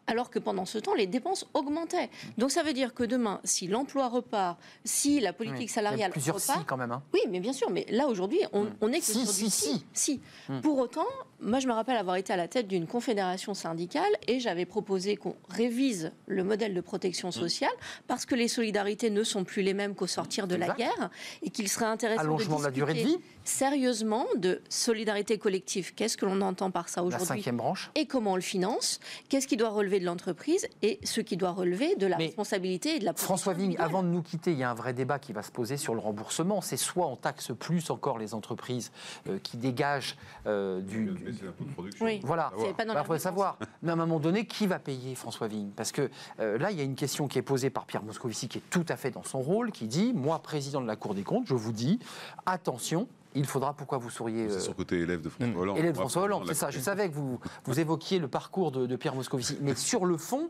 alors que pendant ce temps, les dépenses augmentaient. Donc ça veut dire que demain, si l'emploi repart, si la oui. politique Il y a salariale plusieurs si repart, quand même. hein. oui, mais bien sûr, mais là aujourd'hui, on, on est que Si, sur si, si. si. Hmm. Pour autant, moi je me rappelle avoir été à la tête d'une confédération syndicale et j'avais proposé qu'on révise le modèle de protection Hmm. sociale parce que les solidarités ne sont plus les mêmes qu'au sortir de la guerre et qu'il serait intéressant Allongement de la durée de vie, sérieusement de solidarité collective. Qu'est-ce que l'on entend par ça la aujourd'hui cinquième branche. et comment on le finance, qu'est-ce qui doit relever de l'entreprise et ce qui doit relever de la Mais responsabilité et de la François Vigne, avant de nous quitter, il y a un vrai débat qui va se poser sur le remboursement. C'est soit on taxe plus encore les entreprises euh, qui dégagent euh, du, c'est l'impôt de production. Oui. Voilà, Savoir. C'est pas dans il faudrait dépense. savoir. Mais à un moment donné, qui va payer François Vigne? Parce que euh, là, il y a une question qui est posée par Pierre Moscovici, qui est tout à fait dans son rôle, qui dit Moi, président de la Cour des comptes, je vous dis, attention, il faudra, pourquoi vous souriez C'est euh, son côté élève de François Hollande. Élève Moi, François Hollande, c'est de ça. Je savais que vous, vous évoquiez le parcours de, de Pierre Moscovici. Mais sur le fond,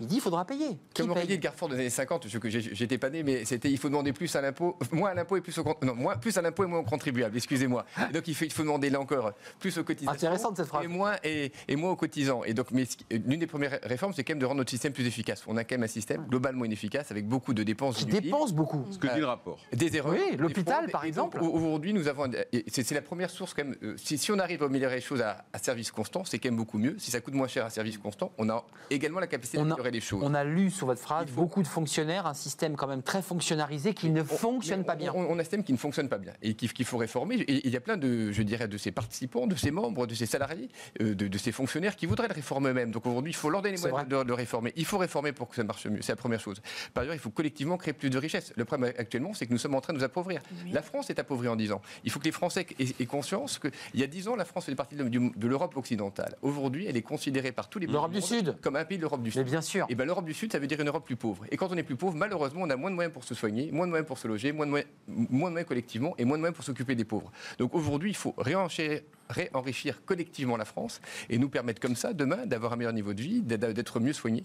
il dit il faudra payer. Qui Comme paye le Carrefour des années 50, je- j'étais pas né, mais c'était il faut demander plus à l'impôt, moins à l'impôt et plus au non, moins, plus à l'impôt et moins au contribuable, excusez-moi. Et donc il faut, il faut demander là encore plus aux cotisants. Intéressante, cette phrase. Et moins, et, et moins aux cotisants. Et donc, l'une des premières réformes, c'est quand même de rendre notre système plus efficace. On a quand même un système globalement inefficace avec beaucoup de dépenses. Qui dépense beaucoup. Ce que dit le rapport. Des erreurs. Oui, l'hôpital, par exemple. au- Aujourd'hui, nous avons. Et C'est la première source, quand même. euh, Si, si on arrive à améliorer les choses à, à service constant, c'est quand même beaucoup mieux. Si ça coûte moins cher à service constant, on a également la capacité d'améliorer les choses. On a lu sur votre phrase faut- beaucoup de fonctionnaires, un système quand même très fonctionnalisé qui ne On- fonctionne pas bien. On, on a un système qui ne fonctionne pas bien et qu'il qu'il faut réformer. Et il y a plein de, je dirais, de ses participants, de ses membres, de ses salariés, euh, de, de ses fonctionnaires qui voudraient le réformer eux-mêmes. Donc aujourd'hui, il faut leur donner les moyens de, de le réformer. Il faut réformer pour que ça marche mieux. C'est la première chose. Par ailleurs, il faut collectivement créer plus de richesses. Le problème actuellement, c'est que nous sommes en train de nous appauvrir. La France est appauvrie en 10 ans. Il faut que les Français aient, conscience qu'il y a 10 ans, la France faisait partie de, l'Europe occidentale. Aujourd'hui, elle est considérée par tous les pays L'Europe du Sud. comme un pays de l'Europe du Mais Sud. bien sûr. Et ben l'Europe du Sud, ça veut dire une Europe plus pauvre. Et quand on est plus pauvre, malheureusement, on a moins de moyens pour se soigner, moins de moyens pour se loger, moins de moyens, moins de moyens collectivement et moins de moyens pour s'occuper des pauvres. Donc aujourd'hui, il faut réenrichir, réenrichir collectivement la France et nous permettre comme ça, demain, d'avoir un meilleur niveau de vie, d'être mieux soigné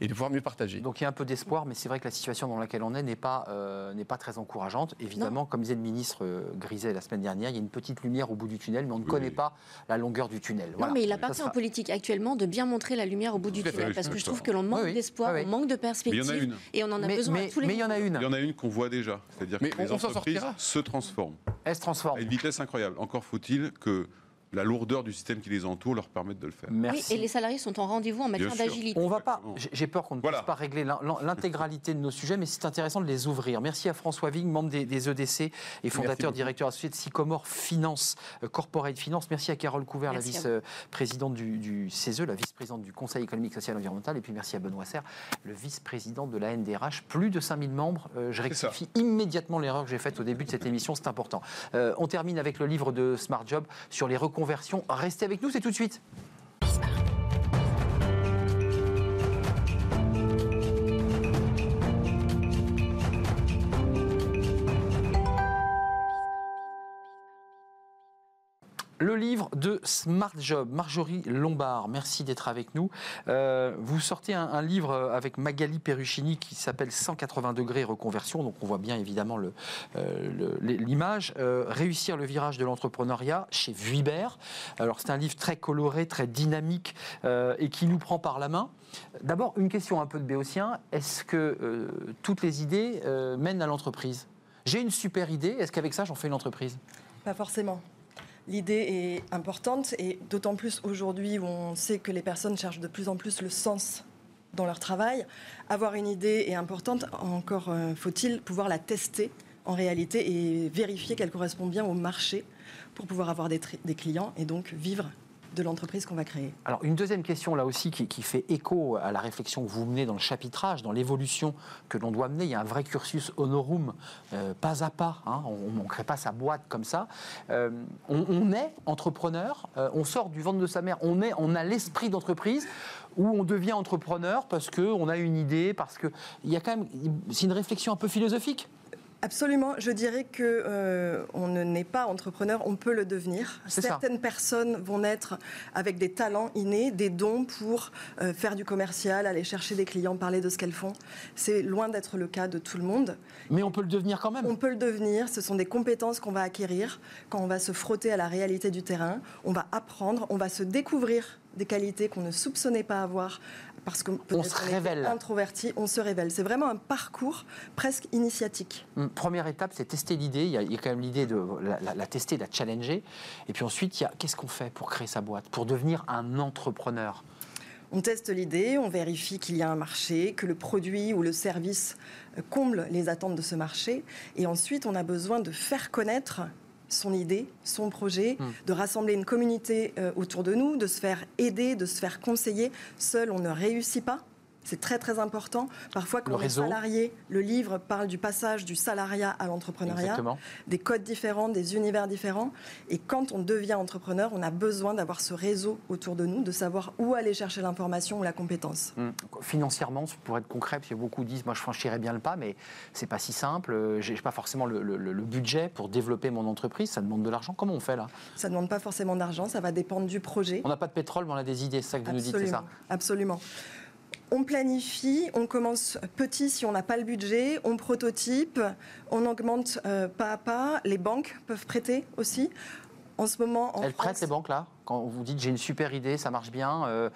et de pouvoir mieux partager. Donc il y a un peu d'espoir, mais c'est vrai que la situation dans laquelle on est n'est pas, euh, pas très encourageante. Évidemment, comme disait le ministre euh, Griset la semaine dernière, il y a une petite lumière au bout du tunnel, mais on ne Oui. connaît pas la longueur du tunnel. Non, Voilà. mais il appartient sera- en politique actuellement de bien montrer la lumière au bout du tunnel. Parce que je trouve que l'on manque Oui, oui. d'espoir, Oui, oui. on manque de Mais il y en a perspective. une. Et on en a mais, besoin mais- à tous les mais il y en a une. Il y en a une qu'on voit déjà. C'est-à-dire que Mais les on s'en entreprises se transforment Elle se transforme. à une vitesse incroyable. Encore faut-il que la lourdeur du système qui les entoure leur permette de le faire. Oui, Merci. et les salariés sont en rendez-vous en matière d'agilité. On va pas. J'ai- peur qu'on ne Voilà. puisse pas régler l'in- l'in- l'intégralité de nos sujets, mais c'est intéressant de les ouvrir. Merci à François Vigne, membre des, des EDC et fondateur, directeur associé de Sycomore Finance, euh, Corporate Finance. Merci à Carole Couvert, Merci la vice-présidente du, du CESE, la vice-présidente du Conseil économique, social et environnemental. Et puis merci à Benoît Serre, le vice-président de la NDRH. Plus de 5000 membres. Euh, je rectifie immédiatement l'erreur que j'ai faite au début de cette émission, c'est important. Euh, on termine avec le livre de Smart Job sur les Restez avec nous, c'est tout de suite. Livre de Smart Job, Marjorie Lombard, merci d'être avec nous. Euh, vous sortez un, livre avec Magali Perruchini qui s'appelle 180 degrés reconversion, donc on voit bien évidemment euh, l'image. Euh, réussir le virage de l'entrepreneuriat chez Vuibert. Alors c'est un livre très coloré, très dynamique euh, et qui nous prend par la main. D'abord, une question un peu de béotien. Est-ce que euh, toutes les idées euh, mènent à l'entreprise? J'ai une super idée, est-ce qu'avec ça j'en fais une entreprise? Pas forcément. L'idée est importante et d'autant plus aujourd'hui où on sait que les personnes cherchent de plus en plus le sens dans leur travail. Avoir une idée est importante, encore euh, faut-il pouvoir la tester en réalité et vérifier qu'elle correspond bien au marché pour pouvoir avoir des, clients et donc vivre de l'entreprise qu'on va créer. Alors, une deuxième question là aussi qui, fait écho à la réflexion que vous menez dans le chapitrage, dans l'évolution que l'on doit mener. Il y a un vrai cursus honorum, euh, pas à pas. hein. On ne crée pas sa boîte comme ça. Euh, on, est entrepreneur, euh, on sort du ventre de sa mère, on, est, on a l'esprit d'entreprise ou on devient entrepreneur parce qu'on a une idée, parce que il y a quand même. C'est une réflexion un peu philosophique. Absolument, je dirais que euh, on ne n'est pas entrepreneur, on peut le devenir. Ça. Certaines personnes vont naître avec des talents innés, des dons pour euh, faire du commercial, aller chercher des clients, parler de ce qu'elles font. C'est loin d'être le cas de tout le monde. Mais on peut le devenir quand même. On peut le devenir, ce sont des compétences qu'on va acquérir quand on va se frotter à la réalité du terrain, on va apprendre, on va se découvrir des qualités qu'on ne soupçonnait pas avoir parce que peut-être se était révèle. introverti, on se révèle. C'est vraiment un parcours presque initiatique. Hum, Première étape, c'est tester l'idée. Il y, a, il y a quand même l'idée de la, la- la tester, la challenger. Et puis ensuite, il y a qu'est-ce qu'on fait pour créer sa boîte, pour devenir un entrepreneur? On teste l'idée, on vérifie qu'il y a un marché, que le produit ou le service comble les attentes de ce marché. Et ensuite, on a besoin de faire connaître son idée, son projet, Hmm. de rassembler une communauté euh, autour de nous, de se faire aider, de se faire conseiller. Seul, on ne réussit pas. C'est très très important. Parfois, quand Le on est salarié, le livre parle du passage du salariat à l'entrepreneuriat Exactement. des codes différents, des univers différents. Et quand on devient entrepreneur, on a besoin d'avoir ce réseau autour de nous, de savoir où aller chercher l'information ou la compétence. Hum, Financièrement, pour être concret, parce que beaucoup disent moi je franchirais bien le pas, mais c'est pas si simple. J'ai pas forcément le, le- le budget pour développer mon entreprise. Ça demande de l'argent. Comment on fait là? Ça ne demande pas forcément d'argent, ça va dépendre du projet. On n'a pas de pétrole, mais on a des idées. C'est ça que vous nous dites, c'est ça? Absolument. On planifie, on commence petit si on n'a pas le budget, on prototype, on augmente euh, pas à pas. Les banques peuvent prêter aussi. En ce moment, en Elles France, prêtent les banques là? Quand vous dites j'ai une super idée, ça marche bien, euh,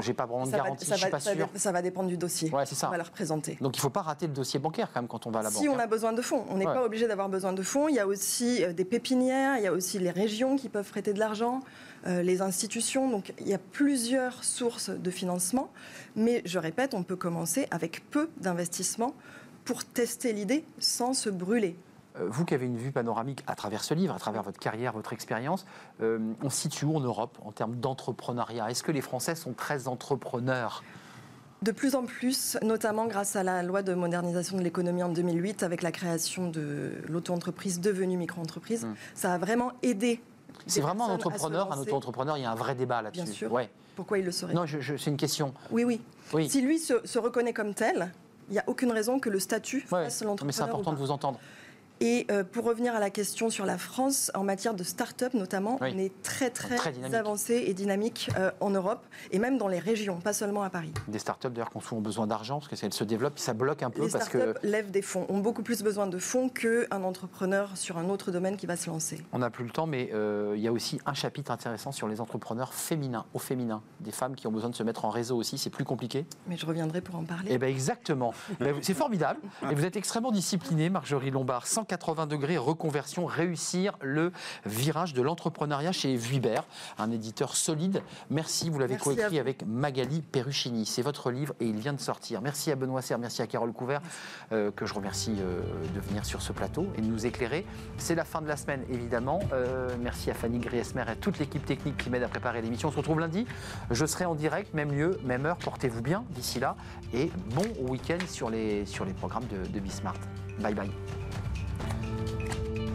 j'ai pas vraiment de va, garantie, ça je suis va- pas ça sûr. dé- ça va dépendre du dossier Ouais, c'est ça. qu'on va leur présenter. Donc il faut pas rater le dossier bancaire quand même quand on va à la Si banque. on hein. a besoin de fonds, on n'est Ouais. pas obligé d'avoir besoin de fonds. Il y a aussi euh, des pépinières, il y a aussi les régions qui peuvent prêter de l'argent, les institutions. Donc il y a plusieurs sources de financement. Mais je répète, on peut commencer avec peu d'investissement pour tester l'idée sans se brûler. Euh, Vous qui avez une vue panoramique à travers ce livre, à travers votre carrière, votre expérience, euh, on situe où en Europe en termes d'entrepreneuriat? Est-ce que les Français sont très entrepreneurs? De plus en plus, notamment grâce à la loi de modernisation de l'économie en 2008, avec la création de l'auto-entreprise devenue micro-entreprise, ça a vraiment aidé. C'est vraiment un entrepreneur, un auto-entrepreneur, il y a un vrai débat là-dessus. Bien sûr. Ouais. Pourquoi il le serait? Non, je- je- c'est une question. Oui, oui. Oui. Si lui se, se reconnaît comme tel, il n'y a aucune raison que le statut Ouais, fasse mais l'entrepreneur. c'est important de vous entendre. Et euh, pour revenir à la question sur la France, en matière de start-up notamment, Oui. on est très très, Très avancé et dynamique euh, en Europe et même dans les régions, pas seulement à Paris. Des startups d'ailleurs qui ont souvent besoin d'argent parce qu'elles se développent, ça bloque un peu Les parce start-up que lèvent des fonds, ont beaucoup plus besoin de fonds qu'un entrepreneur sur un autre domaine qui va se lancer. on n'a plus le temps, mais euh, il y a aussi un chapitre intéressant sur les entrepreneurs féminins, au féminin, des femmes qui ont besoin de se mettre en réseau aussi, c'est plus compliqué. Mais je reviendrai pour en parler. Eh bien, exactement. Ben, C'est formidable. Et vous êtes extrêmement discipliné, Marjorie Lombard. 180 degrés reconversion, réussir le virage de l'entrepreneuriat chez Vuibert, un éditeur solide. Merci, vous l'avez coécrit avec Magali Perruchini. C'est votre livre et il vient de sortir. Merci à Benoît Serre, merci à Carole Couvert, euh, que je remercie euh, de venir sur ce plateau et de nous éclairer. C'est la fin de la semaine, évidemment. Euh, merci à Fanny Griesmer et à toute l'équipe technique qui m'aide à préparer l'émission. On se retrouve lundi. Je serai en direct, même lieu, même heure. Portez-vous bien d'ici là. Et bon week-end sur les, sur les programmes de, de Bismart. Bye bye. ピッ!